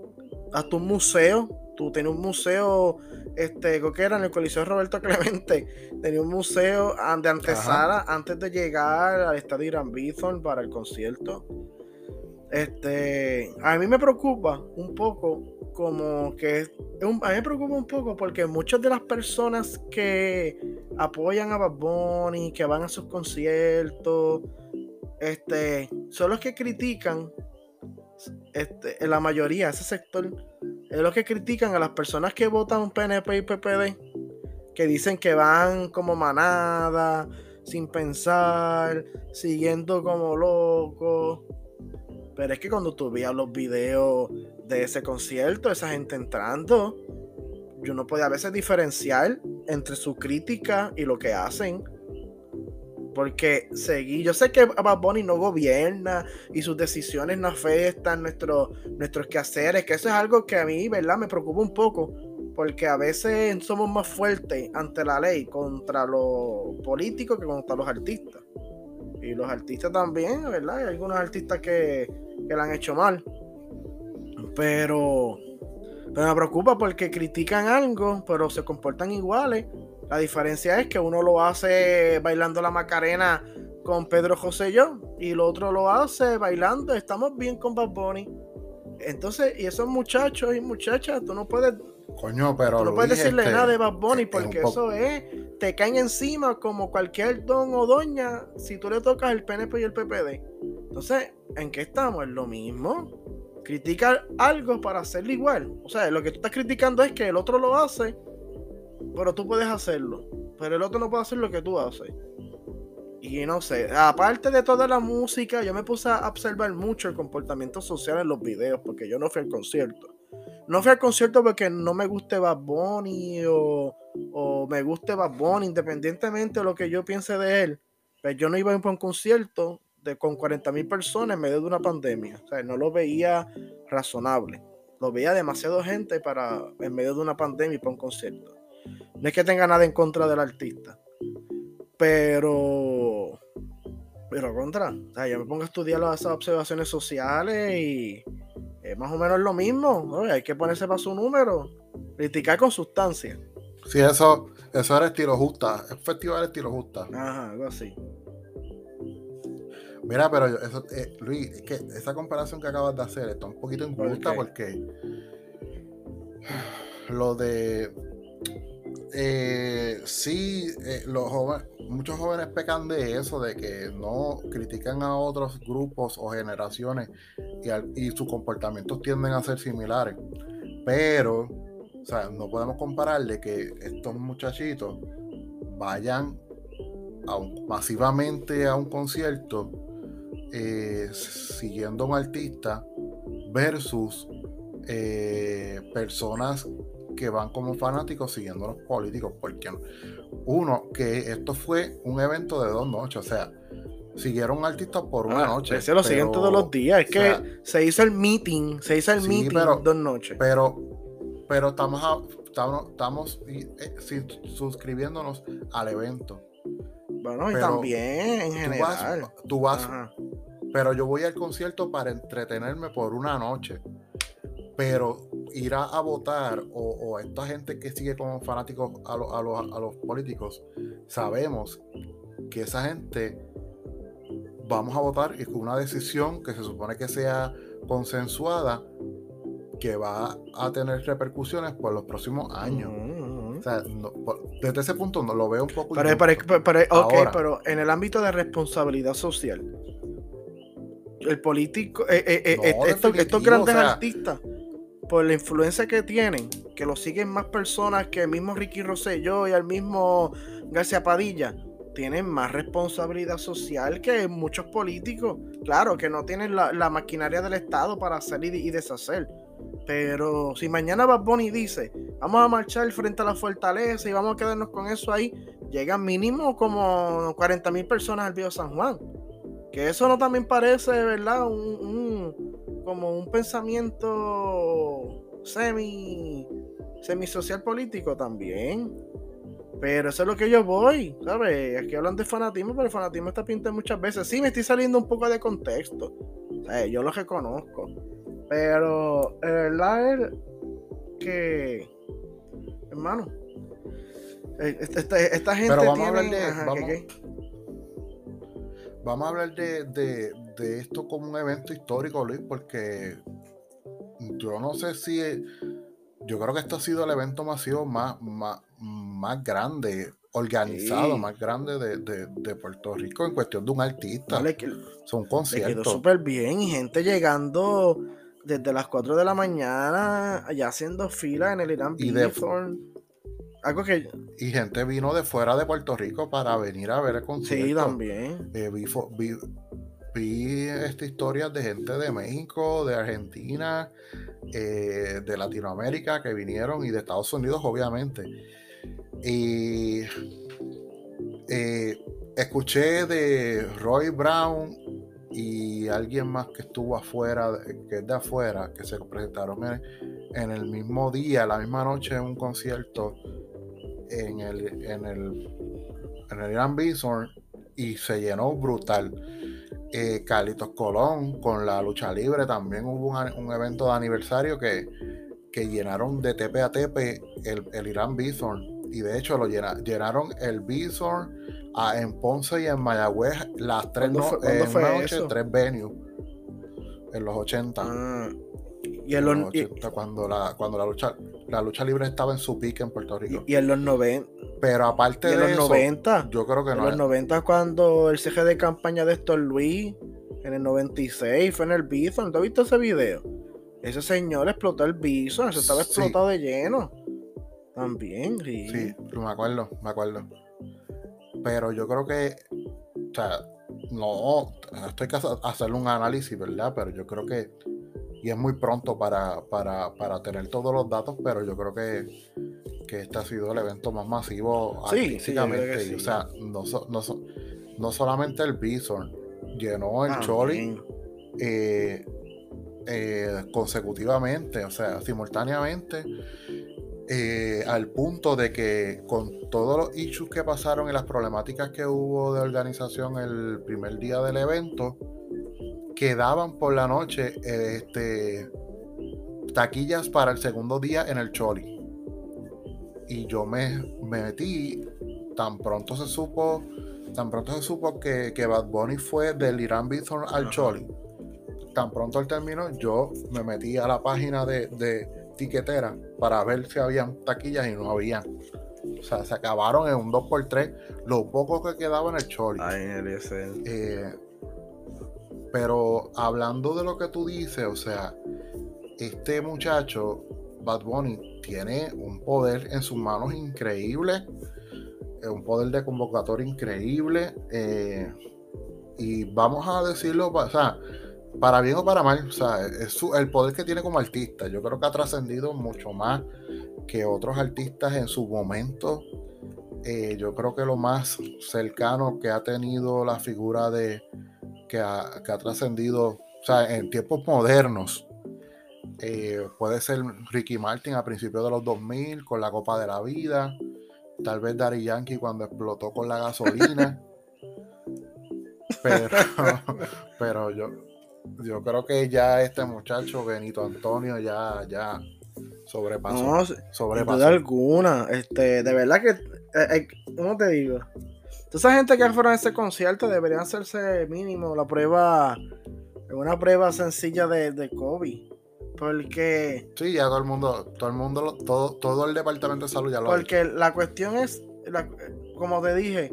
Hasta un museo. Tú tenías un museo, este, creo que era en el Coliseo Roberto Clemente. Tenía un museo de antesala antes de llegar al estadio Irán Bithorn para el concierto. Este, a mí me preocupa un poco como que a mí me preocupa un poco porque muchas de las personas que apoyan a Bad Bunny, que van a sus conciertos, este, son los que critican, este, en la mayoría, ese sector, es los que critican a las personas que votan PNP y PPD, que dicen que van como manada, sin pensar, siguiendo como locos. Pero es que cuando tú veías los videos de ese concierto, esa gente entrando, yo no podía a veces diferenciar entre su crítica y lo que hacen. Porque seguí, yo sé que Bad Bunny no gobierna y sus decisiones no afectan nuestro, nuestros quehaceres, que eso es algo que a mí, ¿verdad? Me preocupa un poco, porque a veces somos más fuertes ante la ley contra los políticos que contra los artistas. Y los artistas también, ¿verdad? Hay algunos artistas que, que la han hecho mal. Pero, pero me preocupa porque critican algo, pero se comportan iguales. La diferencia es que uno lo hace bailando la Macarena con Pedro José y yo, y el otro lo hace bailando, estamos bien con Bad Bunny. Entonces, y esos muchachos y muchachas, tú no puedes Coño, pero no puedes decirle nada de Bad Bunny porque eso es, te caen encima como cualquier don o doña si tú le tocas el PNP y el PPD. Entonces, ¿en qué estamos? Es lo mismo. Criticar algo para hacerlo igual. O sea, lo que tú estás criticando es que el otro lo hace, pero tú puedes hacerlo. Pero el otro no puede hacer lo que tú haces. Y no sé, aparte de toda la música, yo me puse a observar mucho el comportamiento social en los videos, porque yo no fui al concierto. No fui al concierto porque no me guste Bad Bunny o, o me guste Bad Bunny, independientemente de lo que yo piense de él. Pero pues yo no iba a ir a un concierto de, con 40 mil personas en medio de una pandemia. O sea, no lo veía razonable. Lo veía demasiado gente para en medio de una pandemia y para un concierto. No es que tenga nada en contra del artista. Pero. Pero contra. O sea, yo me pongo a estudiar las observaciones sociales y. Es más o menos lo mismo. Hay que ponerse para su número. Criticar con sustancia. Sí, eso, eso era estilo justa. Es festival estilo justa. Ajá, algo así. Mira, pero eso, eh, Luis, es que esa comparación que acabas de hacer está un poquito injusta porque lo de eh, sí, eh, los jóvenes, muchos jóvenes pecan de eso, de que no critican a otros grupos o generaciones y, sus comportamientos tienden a ser similares. Pero, o sea, no podemos comparar de que estos muchachitos vayan masivamente a un concierto eh, siguiendo a un artista versus personas que van como fanáticos siguiendo a los políticos. Porque uno, que esto fue un evento de dos noches, o sea, siguieron artistas por una Ah, noche. ese lo siguen pero- todos los días. Es que sea, se hizo el meeting, se hizo el Sí, meeting pero- dos noches. pero, pero estamos, a- estamos, estamos eh, suscribiéndonos al evento. bueno, y también en Tú general. vas, tú vas pero yo voy al concierto para entretenerme por una noche. Pero ir a, a votar o, o esta gente que sigue como fanáticos a, lo- a los- a los políticos, sabemos que esa gente vamos a votar y con una decisión que se supone que sea consensuada, que va a tener repercusiones por los próximos años. O sea, no- desde ese punto no lo veo un poco. Pero, pero, pero- ok, Ahora. pero en el ámbito de responsabilidad social, el político, eh, eh, eh, No, estos, estos grandes o sea- artistas, por la influencia que tienen, que lo siguen más personas que el mismo Ricky Rosselló y al mismo García Padilla, tienen más responsabilidad social que muchos políticos. Claro, que no tienen la, maquinaria del Estado para hacer y, deshacer. Pero si mañana Bad Bunny dice, vamos a marchar frente a la fortaleza y vamos a quedarnos con eso ahí, llegan mínimo como 40 mil personas al Río San Juan. Que eso no también parece, ¿verdad? Un, un- como un pensamiento semi, semi social político también. Pero eso es lo que yo voy, ¿sabes? Aquí hablan de fanatismo, pero el fanatismo está pintado muchas veces. Sí, me estoy saliendo un poco de contexto. Yo lo reconozco. Pero, la verdad es que, hermano, eh, esta, esta- esta gente Pero vamos a hablar de- ajá, vamos- ¿qué, qué? Vamos a hablar de, de- de esto como un evento histórico, Luis, porque yo no sé si. Yo creo que esto ha sido el evento masivo más, más, más grande, organizado, Sí. más grande de, de- de Puerto Rico en cuestión de un artista. No, le, que- Son le quedó conciertos. súper bien y gente llegando desde las 4 de la mañana, allá haciendo fila en el Irán Y de-. Algo que Y gente vino de fuera de Puerto Rico para venir a ver el concierto. sí, también. Eh, vi, vi, vi, este, historias de gente de México, de Argentina, eh, de Latinoamérica que vinieron y de Estados Unidos, obviamente. Y eh, escuché de Roy Brown y alguien más que estuvo afuera, que es de afuera, que se presentaron en, en el mismo día, la misma noche, en un concierto en el, en el, en el Irán Bison y se llenó brutal. Eh, Carlitos Colón con la lucha libre también hubo un, evento de aniversario que, que llenaron de tepe a tepe el, el Irán Bison. Y de hecho lo llena- llenaron el Bison a- en Ponce y en Mayagüez las tres ¿Cuándo no- fue- cuándo en una fue noche tres venues en los 80 Ah, y, en en los, los y, 80, cuando la cuando la lucha la lucha libre estaba en su pique en Puerto Rico y en los 90, pero aparte y en de los eso 90, yo creo que en no los es- 90 cuando el CG de campaña de Héctor Luis, en el 96 fue en el Bison, ¿tú has visto ese video? Ese señor explotó el Bison, eso estaba Sí. explotado de lleno. También, sí. Sí, me acuerdo, me acuerdo. Pero yo creo que, o sea, no, esto hay que hacer- hacerle un análisis, ¿verdad? Pero yo creo que, y es muy pronto para, para, para tener todos los datos, pero yo creo que, que este ha sido el evento más masivo Sí, artísticamente. sí. O sea, no, so- no, so- no solamente el Bison, llenó el También. Choli eh, eh, consecutivamente, o sea, simultáneamente, eh, al punto de que con todos los issues que pasaron y las problemáticas que hubo de organización el primer día del evento, quedaban por la noche este, taquillas para el segundo día en el Choli. Y yo me, me metí, tan pronto se supo, tan pronto se supo que, que Bad Bunny fue del Irán Bithorn al. Choli. Tan pronto al término, yo me metí a la página de, de tiquetera para ver si habían taquillas y no habían. O sea, se acabaron en un 2x3 lo poco que quedaba en el Choli. Ay, Eliezer. Eh, pero hablando de lo que tú dices, o sea, este muchacho, Bad Bunny, tiene un poder en sus manos increíble, eh, un poder de convocatoria increíble, eh, y vamos a decirlo, o sea, para bien o para mal, o sea, es su- el poder que tiene como artista. Yo creo que ha trascendido mucho más que otros artistas en su momento eh, yo creo que lo más cercano que ha tenido la figura de que ha, que ha trascendido, o sea, en tiempos modernos, eh, puede ser Ricky Martin a principios de los 2000 con la Copa de la Vida, tal vez Daddy Yankee cuando explotó con la gasolina. pero, (laughs) pero yo, yo creo que ya este muchacho, Benito Antonio, ya, ya sobrepasó. No, sobrepasó. Alguna. Este, de verdad que, eh, eh, ¿cómo te digo? Toda esa gente que fueron a ese concierto deberían hacerse mínimo la prueba, una prueba sencilla de, de COVID. Porque. Sí, ya todo el mundo, todo el mundo, todo, todo el departamento de salud ya lo Porque la cuestión es, como te dije,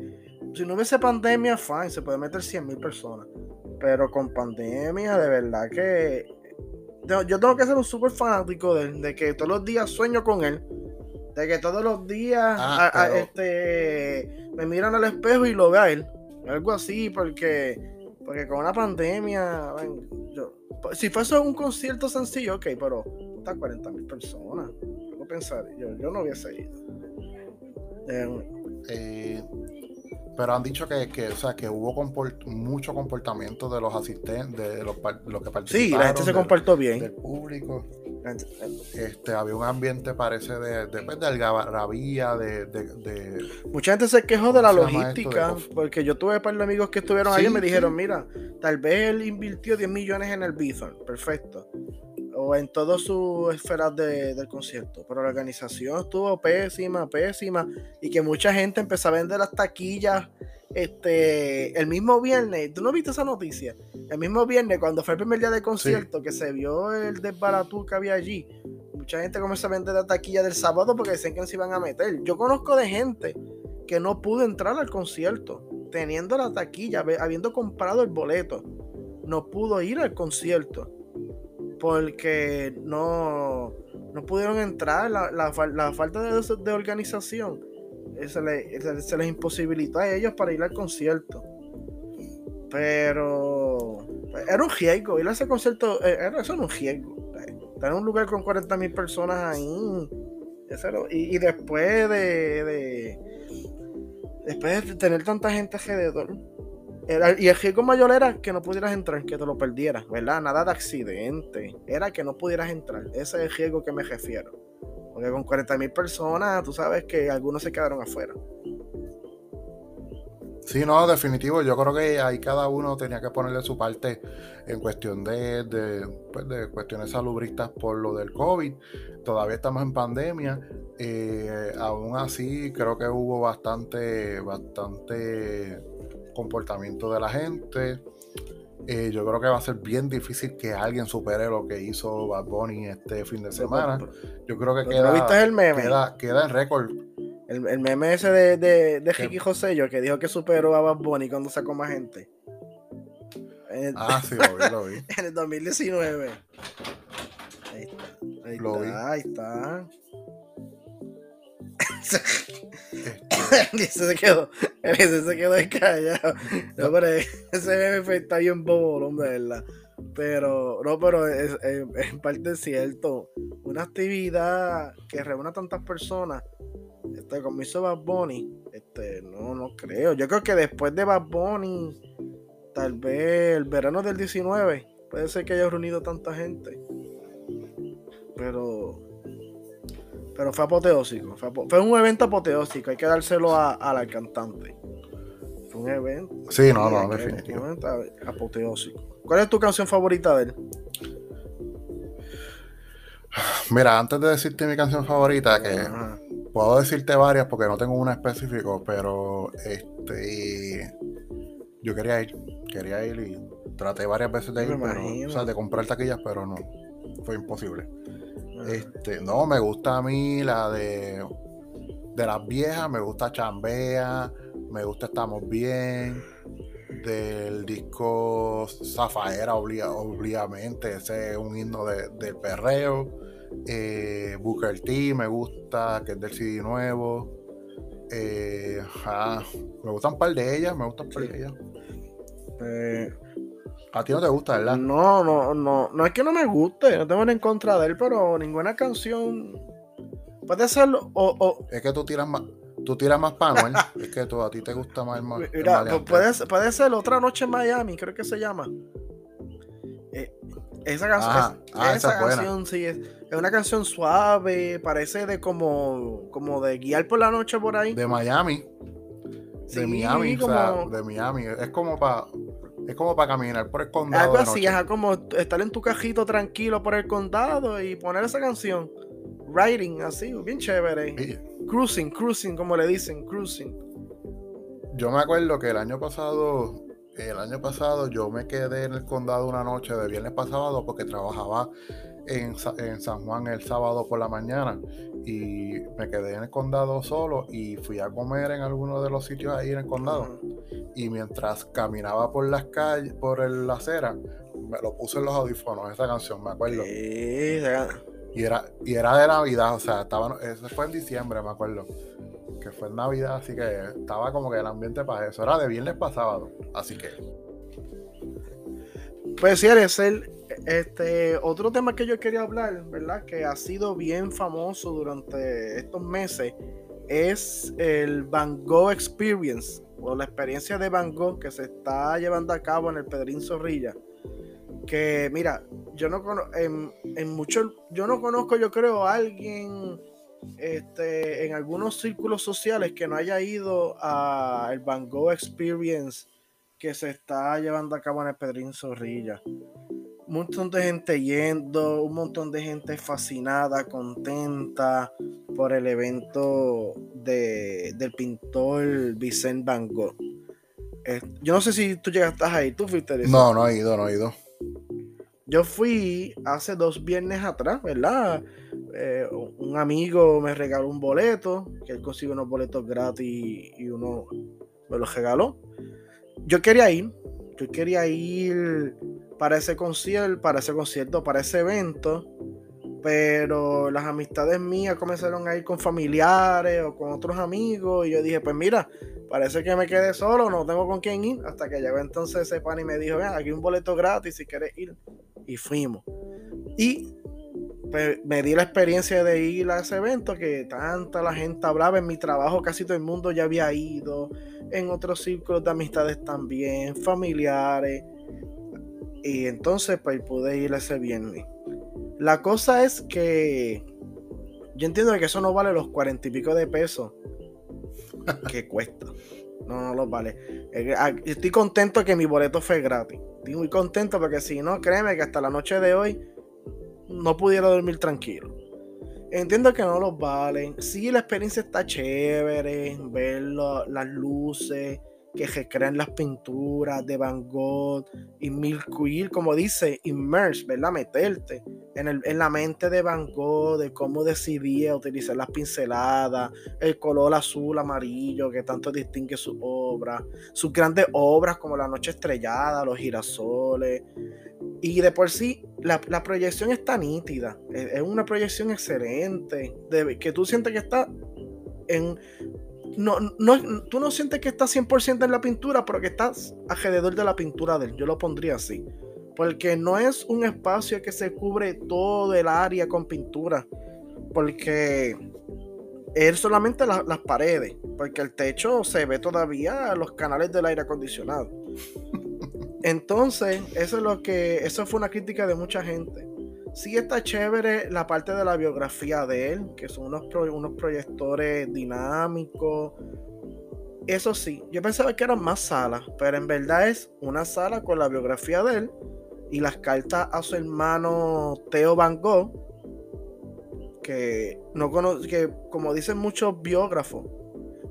si no hubiese pandemia, fine, se puede meter 100 mil personas. Pero con pandemia, de verdad que. Yo tengo que ser un súper fanático de, de que todos los días sueño con él. De que todos los días ah, este, me miran al espejo y lo veo a él. Algo así, porque, porque con una pandemia, yo, si fuese un concierto sencillo, ok, pero está 40 mil personas. ¿Qué pensar? Yo, yo no hubiese ido. Eh, eh, pero han dicho que, que, o sea, que hubo mucho comportamiento de los asistentes, de los, que participaron. Sí, la gente se comportó bien. Del público. Este, había un ambiente, parece, de, de, pues, de algarabía, de, de, Mucha gente se quejó de la logística, porque yo tuve un par de amigos que estuvieron ahí y me dijeron, mira, tal vez él invirtió 10 millones en el Bithorn, perfecto. O en todas sus esferas del concierto. Pero la organización estuvo pésima, pésima. Y que mucha gente empezó a vender las taquillas este, el mismo viernes, ¿tú no viste esa noticia? El mismo viernes, cuando fue el primer día de concierto, que se vio el desbaratú que había allí, mucha gente comenzó a vender la taquilla del sábado porque decían que no se iban a meter. Yo conozco de gente que no pudo entrar al concierto, teniendo la taquilla, habiendo comprado el boleto, no pudo ir al concierto porque no, no pudieron entrar, la, falta de organización se, les imposibilitó a ellos para ir al concierto. Pero era un riesgo, ir a ese concierto, eh, era, eso era un riesgo. Estar en un lugar con 40 mil personas ahí. y, después de, después de tener tanta gente alrededor. Y el riesgo mayor era que no pudieras entrar, que te lo perdieras, ¿verdad? Nada de accidente. Era que no pudieras entrar. Ese es el riesgo que me refiero. Porque con 40.000 personas, tú sabes que algunos se quedaron afuera. Sí, no, definitivo. Yo creo que ahí cada uno tenía que ponerle su parte en cuestión de, de, pues de cuestiones salubristas por lo del COVID. Todavía estamos en pandemia. Eh, aún así, creo que hubo bastante, bastante comportamiento de la gente. Eh, yo creo que va a ser bien difícil que alguien supere lo que hizo Bad Bunny este fin de semana. Yo creo que queda, viste el meme? queda, en récord. El, meme ese de, de, de Ricky José, yo que dijo que superó a Bad Bunny cuando sacó más gente. ah, sí, lo vi, lo vi. (laughs) en el 2019. Ahí está. Ahí lo está, vi. ahí está. (laughs) ese se quedó, ese se quedó callado. No, pero ese meme está bien bobo, hombre, ¿verdad? Pero, no, pero es, en parte cierto. Una actividad que reúna tantas personas, este, como hizo Bad Bunny, este, no, no creo. Yo creo que después de Bad Bunny, tal vez el verano del 19, puede ser que haya reunido tanta gente. Pero pero fue apoteósico. Fue, un evento apoteósico. Hay que dárselo a, la cantante. Fue un evento. Sí, no, no, definitivamente. Un evento apoteósico. ¿Cuál es tu canción favorita de él? Mira, antes de decirte mi canción favorita, que puedo decirte varias porque no tengo una específica, pero este yo quería ir, quería ir y traté varias veces de ir, pero, o sea, de comprar taquillas, pero no, fue imposible. Este, no, me gusta a mí la de de las viejas, me gusta Chambea, me gusta Estamos Bien, del disco Zafaera, obligamente, ese es un himno del perreo. Eh, Booker T, me gusta, que es del CD nuevo. Eh, me gustan un par de ellas, me gustan un par de ellas. Eh, a ti no te gusta, ¿verdad? No, no, no. No es que no me guste, no tengo nada en contra de él, pero ninguna canción puede serlo. O, Es que tú tiras más, tú tiras más para (laughs) es que tú, a ti te gusta más el Mira, pues puede, ser Otra Noche en Miami, creo que se llama. Eh, esa canción, ah, esa, canción sí, es, una canción suave, parece de como, como de guiar por la noche por ahí. De Miami. de Miami, o sea, de Miami. Es como para es como para caminar por el condado. Algo así, es como estar en tu cajito tranquilo por el condado y poner esa canción. Riding, así, bien chévere. Cruising, cruising, como le dicen, cruising. Yo me acuerdo que el año pasado, el año pasado yo me quedé en el condado una noche de viernes pasado porque trabajaba en, San Juan el sábado por la mañana y me quedé en el condado solo y fui a comer en alguno de los sitios ahí en el condado. Y mientras caminaba por las calles, por la acera, me lo puse en los audífonos, esa canción, me acuerdo. y, era, y era de Navidad, o sea, estaba, eso fue en diciembre, me acuerdo. Que fue en Navidad, así que estaba como que el ambiente para eso. Era de viernes para sábado, así que. Pues sí, el este, otro tema que yo quería hablar, ¿verdad? Que ha sido bien famoso durante estos meses es el Van Gogh Experience o la experiencia de Van Gogh que se está llevando a cabo en el Pedrín Zorrilla. Que mira, yo no conozco, en, muchos, yo no conozco, yo creo, a alguien este, en algunos círculos sociales que no haya ido a el Van Gogh Experience que se está llevando a cabo en el Pedrín Zorrilla un montón de gente yendo, un montón de gente fascinada, contenta por el evento de, del pintor Vicente Van Gogh. Eh, yo no sé si tú llegaste ahí, tú fuiste. No, no he ido, no he ido. Yo fui hace dos viernes atrás, ¿verdad? Eh, un amigo me regaló un boleto, que él consiguió unos boletos gratis y uno me los regaló. Yo quería ir, yo quería ir para ese concierto, para ese concierto, para ese evento, pero las amistades mías comenzaron a ir con familiares o con otros amigos y yo dije, pues mira, parece que me quedé solo, no tengo con quién ir, hasta que llegó entonces ese pan y me dijo, vean, aquí un boleto gratis si quieres ir. Y fuimos. Y pues, me di la experiencia de ir a ese evento que tanta la gente hablaba en mi trabajo, casi todo el mundo ya había ido, en otros círculos de amistades también, familiares. Y entonces pues pude ir ese viernes. La cosa es que yo entiendo que eso no vale los cuarenta y pico de pesos (laughs) que cuesta. No, no los vale. Ah, estoy contento que mi boleto fue gratis. Estoy muy contento porque si no, créeme que hasta la noche de hoy no pudiera dormir tranquilo. Entiendo que no los valen. Sí, la experiencia está chévere. Ver las luces, que recrean las pinturas de Van Gogh y Milquil, como dice, immerse, ¿verdad? Meterte en, el, en la mente de Van Gogh, de cómo decidía utilizar las pinceladas, el color azul, amarillo que tanto distingue su obra, sus grandes obras como La Noche Estrellada, Los Girasoles. Y de por sí, la, proyección está nítida, es, una proyección excelente, que tú sientes que está en no, no, tú no sientes que estás 100% en la pintura, pero que estás alrededor de la pintura de él. Yo lo pondría así. Porque no es un espacio que se cubre todo el área con pintura. Porque es solamente las paredes. Porque el techo se ve todavía los canales del aire acondicionado. (laughs) Entonces, eso es lo que. Eso fue una crítica de mucha gente. Sí está chévere la parte de la biografía de él, que son unos, unos proyectores dinámicos. Eso sí, yo pensaba que eran más salas, pero en verdad es una sala con la biografía de él y las cartas a su hermano Theo Van Gogh, que, no que como dicen muchos biógrafos,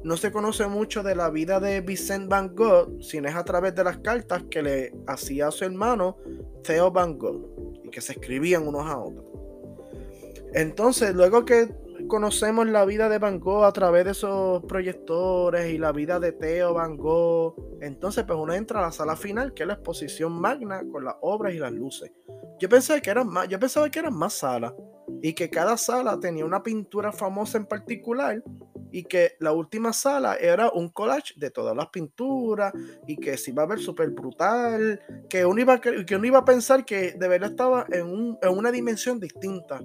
no se conoce mucho de la vida de Vincent Van Gogh, sino es a través de las cartas que le hacía a su hermano Theo Van Gogh que se escribían unos a otros. Entonces, luego que conocemos la vida de Van Gogh a través de esos proyectores y la vida de Theo Van Gogh, entonces pues uno entra a la sala final, que es la exposición magna con las obras y las luces. Yo pensaba que eran más, yo pensaba que eran más salas y que cada sala tenía una pintura famosa en particular y que la última sala era un collage de todas las pinturas y que se iba a ver súper brutal, que uno, iba a, que uno iba a pensar que de verdad estaba en, una dimensión distinta.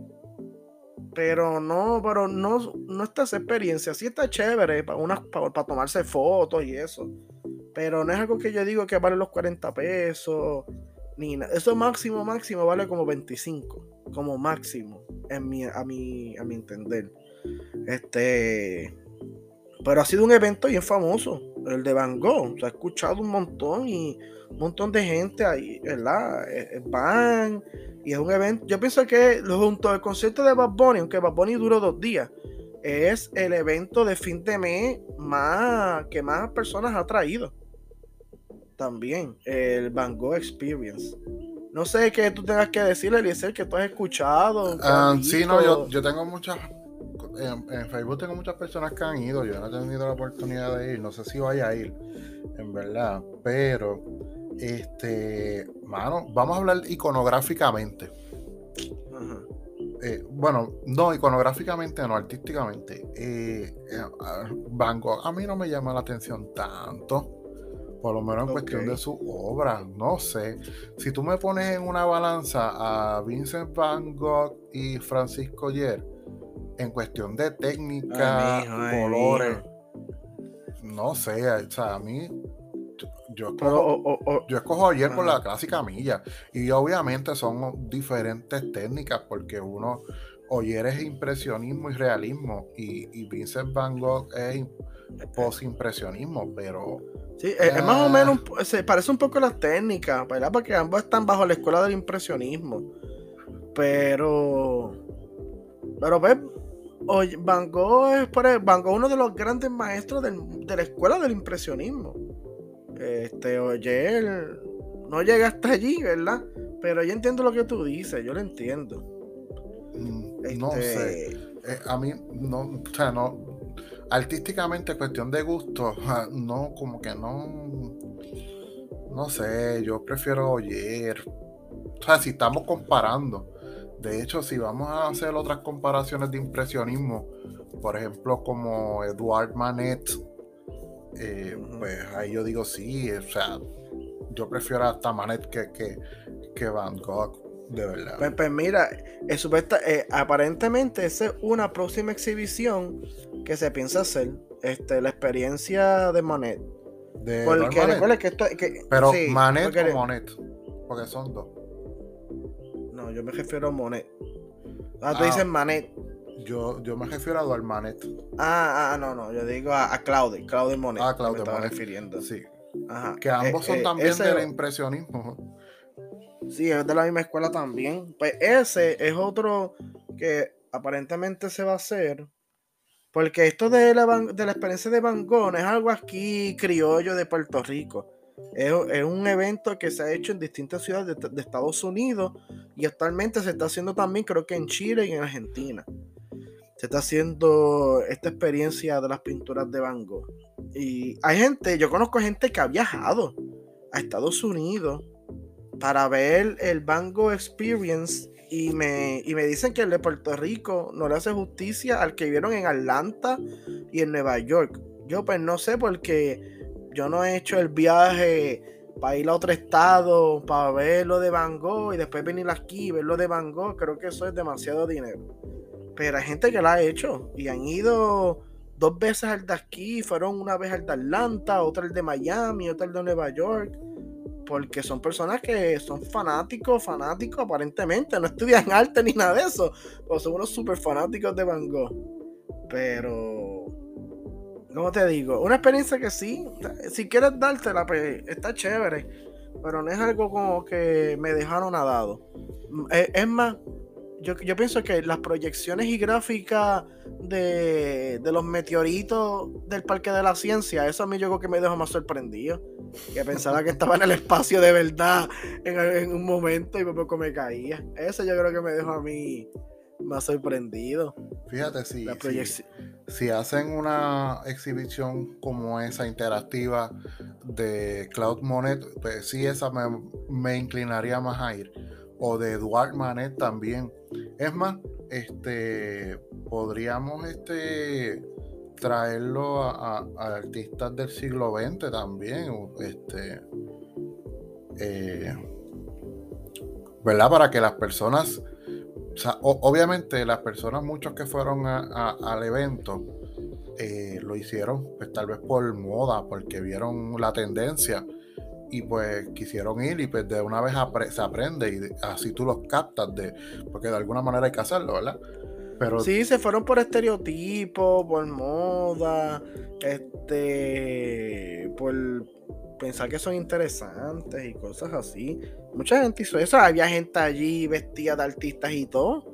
Pero no, pero no, no está esa experiencia. Sí está chévere para, para, tomarse fotos y eso. Pero no es algo que yo digo que vale los 40 pesos. Ni. Eso máximo, máximo vale como 25. Como máximo. En mi, a, mi, a mi entender. Este. Pero ha sido un evento bien famoso. El de Van Gogh. Se ha escuchado un montón y un montón de gente ahí, ¿verdad? Eh, eh, van y es un evento. Yo pienso que junto al concierto de Bad Bunny, aunque Bad Bunny duró dos días, es el evento de fin de mes más que más personas ha traído. También el Van Gogh Experience. No sé qué tú tengas que decirle, Eliezer, que tú has escuchado. Ah, sí, no, yo, tengo muchas. En, en, Facebook tengo muchas personas que han ido. Yo no he tenido la oportunidad de ir. No sé si vaya a ir, en verdad. Pero este, mano, vamos a hablar iconográficamente. Eh, bueno, no, iconográficamente, no, artísticamente. Eh, eh, Van Gogh a mí no me llama la atención tanto. Por lo menos en cuestión de su obra. No sé. Si tú me pones en una balanza a Vincent Van Gogh y Francisco Yer, en cuestión de técnica, colores, no sé. O sea, a mí yo escojo, yo escojo ayer por la clásica milla. Y obviamente son diferentes técnicas porque uno, Oyer es impresionismo y realismo y, Vincent Van Gogh es post-impresionismo, pero... Sí, es, más o menos, se parece un poco a las técnicas, ¿verdad? Porque ambos están bajo la escuela del impresionismo. Pero... Pero ves, Van Gogh es Van Gogh uno de los grandes maestros de la escuela del impresionismo. Este, oye, no llega hasta allí, ¿verdad? Pero yo entiendo lo que tú dices, yo lo entiendo. Mm, no este, sé. Eh, a mí, no, o sea, no. Artísticamente, cuestión de gusto, (laughs) no, como que no. No sé, yo prefiero oyer. O sea, si estamos comparando. De hecho, si vamos a hacer otras comparaciones de impresionismo, por ejemplo, como Edouard Manet eh, pues ahí yo digo sí, o sea, yo prefiero hasta Manet que, que, que Van Gogh, de verdad. Pues, pues mira, eh, aparentemente esa es una próxima exhibición que se piensa hacer, este, la experiencia de Manet. De porque recuerda que esto que, Pero Manet o Monet, porque son dos. Yo me refiero a Monet. Ah, tú ah. dices Manet. Yo, yo me refiero a Duarmanet. Ah, ah, no, no, yo digo a, a Claude, Claude Monet. Ah, Claude me estaba refiriendo. Sí. Ajá. Que ambos son eh, eh, también del impresionismo. Sí, es de la misma escuela también. Pues ese es otro que aparentemente se va a hacer. Porque esto de la, de la experiencia de Van Gogh es algo aquí criollo de Puerto Rico. Es, un evento que se ha hecho en distintas ciudades de, de, Estados Unidos y actualmente se está haciendo también creo que en Chile y en Argentina se está haciendo esta experiencia de las pinturas de Van Gogh. Y hay gente, yo conozco gente que ha viajado a Estados Unidos para ver el Van Gogh Experience y me, y me dicen que el de Puerto Rico no le hace justicia al que vieron en Atlanta y en Nueva York. Yo pues no sé porque yo no he hecho el viaje para ir a otro estado, para ver lo de Van Gogh y después venir aquí y ver lo de Van Gogh. Creo que eso es demasiado dinero. Pero hay gente que la ha hecho y han ido dos veces al de aquí, fueron una vez al de Atlanta, otra al de Miami, otra al de Nueva York. Porque son personas que son fanáticos, fanáticos aparentemente, no estudian (laughs) arte ni nada de eso, o son unos super fanáticos de Van Gogh. Pero, ¿cómo te digo? Una experiencia que sí, si quieres dártela, pues está chévere, pero no es algo como que me dejaron nadado. Es más, yo, pienso que las proyecciones y gráficas de, los meteoritos del Parque de la Ciencia, eso a mí yo creo que me dejó más sorprendido. Que pensaba que estaba en el espacio de verdad en, un momento y poco me caía. Eso yo creo que me dejó a mí más sorprendido. Fíjate, si, si, hacen una exhibición como esa interactiva de Cloud Monet, pues sí, esa me, inclinaría más a ir o de Eduard Manet también. Es más, este podríamos este traerlo a, artistas del siglo XX también, este eh, ¿verdad? Para que las personas obviamente las personas, muchos que fueron al evento, eh, lo hicieron pues tal vez por moda, porque vieron la tendencia y pues quisieron ir y pues de una vez se aprende y así tú los captas de, porque de alguna manera hay que hacerlo, ¿verdad? Pero... Sí, se fueron por estereotipos, por moda, este, por pensar que son interesantes y cosas así. Mucha gente hizo eso. Había gente allí vestida de artistas y todo.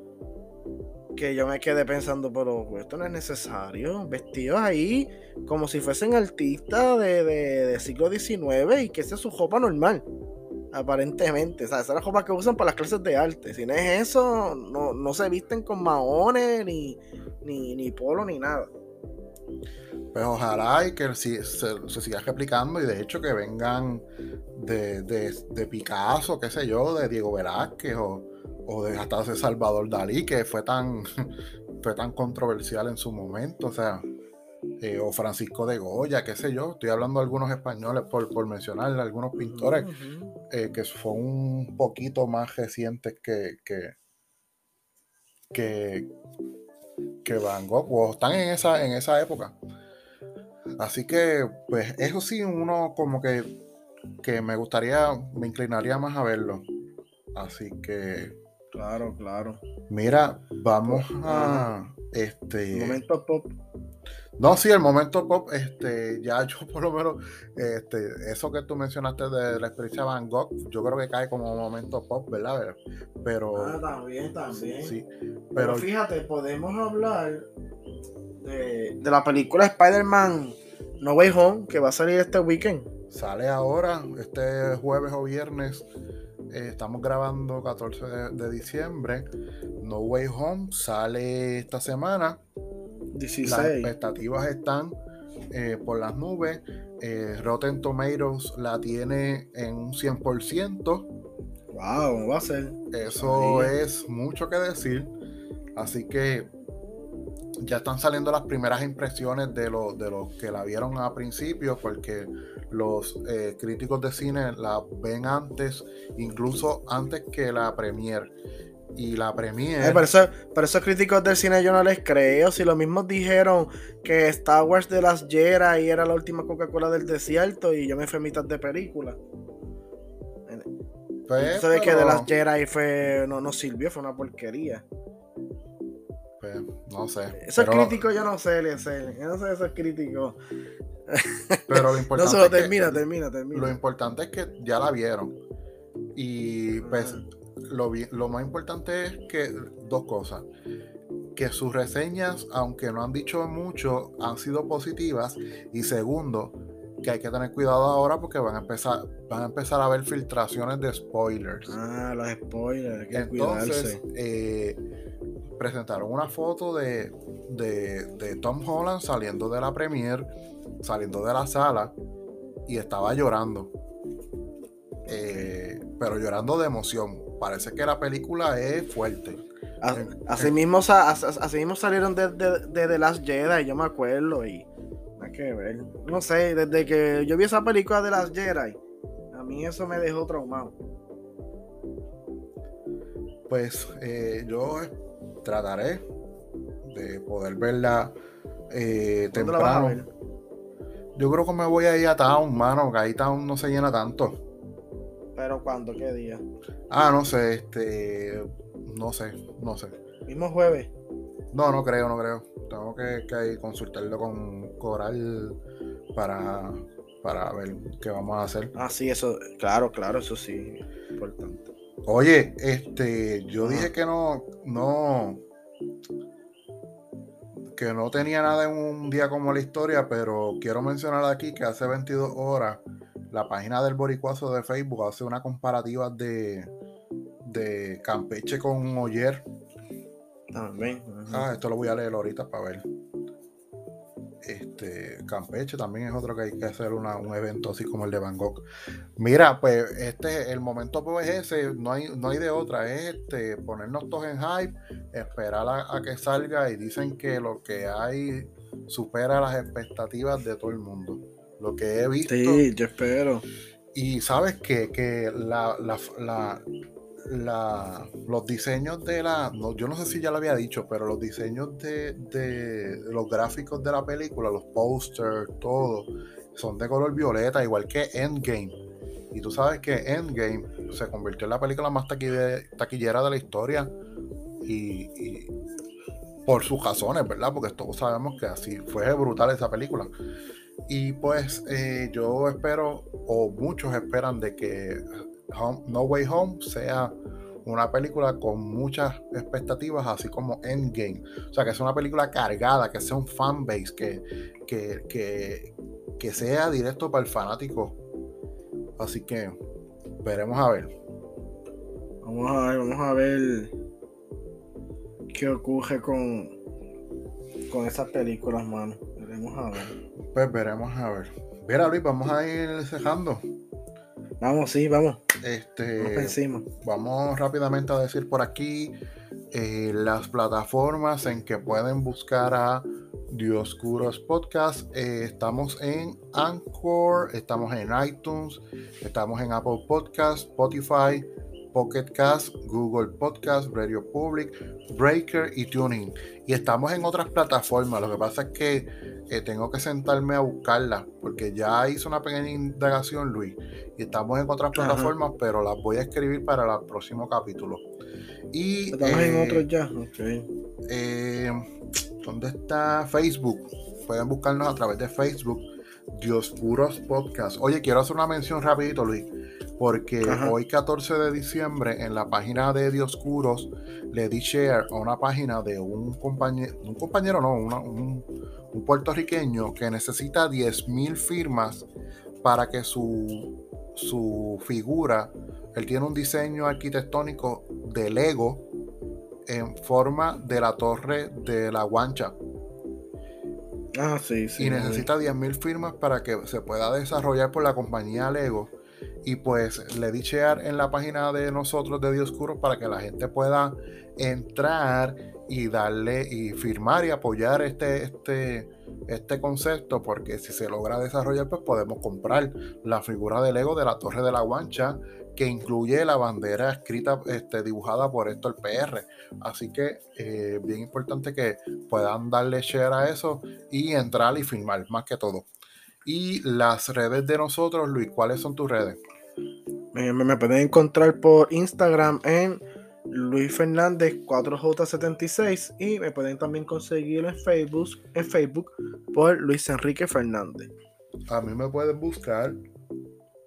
Que yo me quedé pensando, pero esto no es necesario. Vestidos ahí como si fuesen artistas de, de, siglo XIX y que esa es su ropa normal. Aparentemente. O sea, esa es la ropa que usan para las clases de arte. Si no es eso, no, se visten con maones, ni, ni, ni polo, ni nada. Pues ojalá y que se, se, siga replicando y de hecho que vengan de, de, Picasso, qué sé yo, de Diego Velázquez o, de hasta de Salvador Dalí, que fue tan, (laughs) fue tan controversial en su momento, o sea, eh, o Francisco de Goya, qué sé yo, estoy hablando de algunos españoles por, por mencionar algunos pintores eh, que son un poquito más recientes que, que, que, que Van Gogh, o están en esa, en esa época. Así que, pues, eso sí, uno como que, que me gustaría, me inclinaría más a verlo. Así que. Claro, claro. Mira, vamos a. Este. Momento pop. No, sí, el momento pop, este, ya (laughs) yo por lo menos, este, eso que tú mencionaste de la experiencia Van Gogh, yo creo que cae como momento pop, ¿verdad? Pero. Ah, también, también. Sí. Pero, fíjate, podemos hablar de, de la película Spider-Man No Way Home, que va a salir este weekend. Sale ahora, este jueves o viernes. Eh, estamos grabando 14 de, diciembre. No Way Home sale esta semana. 16. Las expectativas están eh, por las nubes. Eh, Rotten Tomatoes la tiene en un 100%. Wow, va a ser. Eso es mucho que decir. Así que ya están saliendo las primeras impresiones de, de los que la vieron a principio, porque los eh, críticos de cine la ven antes, incluso antes que la premier. Y la premier. Eh, pero, esos críticos del cine yo no les creo. Si los mismos dijeron que Star Wars de las Jedi era la última Coca-Cola del desierto y yo me fui mitad de película. Pues, Eso de que de las Jedi fue, no, no sirvió, fue una porquería. Pues, no sé. Esos críticos yo no sé, Yo no sé esos críticos. Pero lo (laughs) importante. no termina, termina, termina. Lo importante es que ya la vieron. Y pues lo, lo más importante es que dos cosas. Que sus reseñas, aunque no han dicho mucho, han sido positivas. Y segundo, que hay que tener cuidado ahora porque van a empezar, van a empezar a haber filtraciones de spoilers. Ah, los spoilers, hay que Entonces, eh, presentaron una foto de, de, Tom Holland saliendo de la premiere, saliendo de la sala, y estaba llorando. Eh, pero llorando de emoción. Parece que la película es fuerte. Así, mismo, así mismo salieron de, de, The Last Jedi, yo me acuerdo, y hay que ver. No sé, desde que yo vi esa película de Last Jedi, a mí eso me dejó traumado. Pues eh, yo trataré de poder verla eh, temprano. Yo creo que me voy a ir a Town, mano, que ahí Town no se llena tanto. ¿Pero cuándo? ¿Qué día? Ah, no sé, este. No sé, no sé. ¿Mismo jueves? No, no creo, no creo. Tengo que, que consultarlo con Coral para, para ver qué vamos a hacer. Ah, sí, eso, claro, claro, eso sí, importante. Oye, este, yo dije que no, no, que no tenía nada en un día como la historia, pero quiero mencionar aquí que hace 22 horas la página del Boricuazo de Facebook hace una comparativa de, de Campeche con Oyer. También. Ah, esto lo voy a leer ahorita para ver. Este, Campeche también es otro que hay que hacer un evento así como el de Bangkok. Mira, pues este, el momento pues ese, no hay, no hay de otra, es este, ponernos todos en hype, esperar a, que salga y dicen que lo que hay supera las expectativas de todo el mundo. Lo que he visto. Sí, yo espero. Y sabes que, que la, los diseños de la. yo no sé si ya lo había dicho, pero los diseños de, de los gráficos de la película, los posters, todo, son de color violeta, igual que Endgame. Y tú sabes que Endgame se convirtió en la película más taquillera de la historia. Y, por sus razones, ¿verdad? Porque todos sabemos que así fue brutal esa película. Y pues eh, yo espero, o muchos esperan, de que No Way Home sea una película con muchas expectativas, así como Endgame. O sea, que sea una película cargada, que sea un fanbase, que, que, que, que sea directo para el fanático. Así que veremos a ver. Vamos a ver, vamos a ver qué ocurre con, con esas películas, mano. Veremos a ver. Pues veremos a ver. Mira, Luis, vamos a ir cejando. Vamos, sí, vamos. Este, vamos rápidamente a decir por aquí eh, las plataformas en que pueden buscar a Dioscuros Podcast. Eh, estamos en Anchor, estamos en iTunes, estamos en Apple Podcast, Spotify, Pocket Cast, Google Podcast, Radio Public, Breaker y Tuning. Y estamos en otras plataformas. Lo que pasa es que eh, tengo que sentarme a buscarlas porque ya hice una pequeña indagación, Luis. Y estamos en otras plataformas, pero las voy a escribir para el próximo capítulo. Y, estamos en otros ya. Eh, ¿Dónde está Facebook? Pueden buscarnos a través de Facebook. Dioscuros Podcast. Oye, quiero hacer una mención rapidito, Luis porque hoy 14 de diciembre en la página de Dioscuros le di share a una página de un compañero, un compañero no, un, puertorriqueño que necesita 10.000 firmas para que su, su figura, él tiene un diseño arquitectónico de Lego en forma de la torre de la guancha. Ah, sí, sí. Y necesita 10.000 firmas para que se pueda desarrollar por la compañía Lego y pues le di share en la página de nosotros de Dioscuro para que la gente pueda entrar y darle y firmar y apoyar este, este, este concepto porque si se logra desarrollar pues podemos comprar la figura de Lego de la Torre de la Guancha que incluye la bandera escrita, este, dibujada por Héctor PR. Así que eh, bien importante que puedan darle share a eso y entrar y firmar, más que todo. Y las redes de nosotros, Luis, ¿cuáles son tus redes? Me, pueden encontrar por Instagram en Luis Fernández 4J76 y me pueden también conseguir en Facebook, en Facebook por Luis Enrique Fernández. A mí me pueden buscar.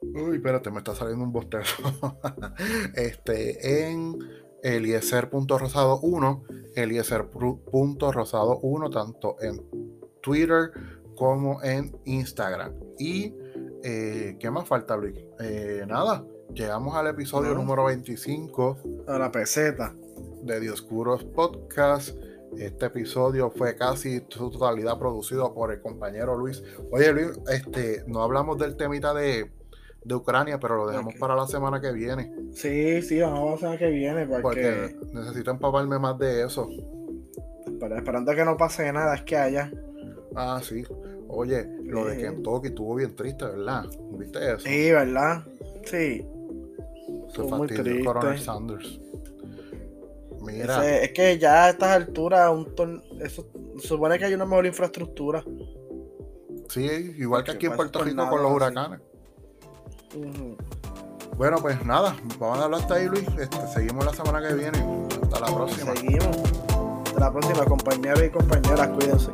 Uy, espérate, me está saliendo un bostezo. (laughs) este, en eliezer.rosado1, eliezer.rosado1, tanto en Twitter como en Instagram. Y eh, ¿Qué más falta, Luis? Eh, nada, llegamos al episodio número 25. A la peseta. De Dioscuros Podcast. Este episodio fue casi su totalidad producido por el compañero Luis. Oye, Luis, este, no hablamos del temita de, Ucrania, pero lo dejamos para la semana que viene. Sí, sí, vamos a la semana que viene. Porque, necesito empaparme más de eso. Pero esperando que no pase nada, es que haya. Ah, sí. Oye, lo de Kentucky estuvo bien triste, ¿verdad? ¿Viste eso? Sí, ¿verdad? Sí. Se muy triste. Coronel Sanders. Mira. es que ya a estas alturas, un eso supone que hay una mejor infraestructura. Sí, igual que aquí en Puerto Rico con los huracanes. Bueno, pues nada, vamos a hablar hasta ahí, Luis. Este, seguimos la semana que viene. Hasta la próxima. Seguimos. Hasta la próxima, compañeros y compañeras. Cuídense.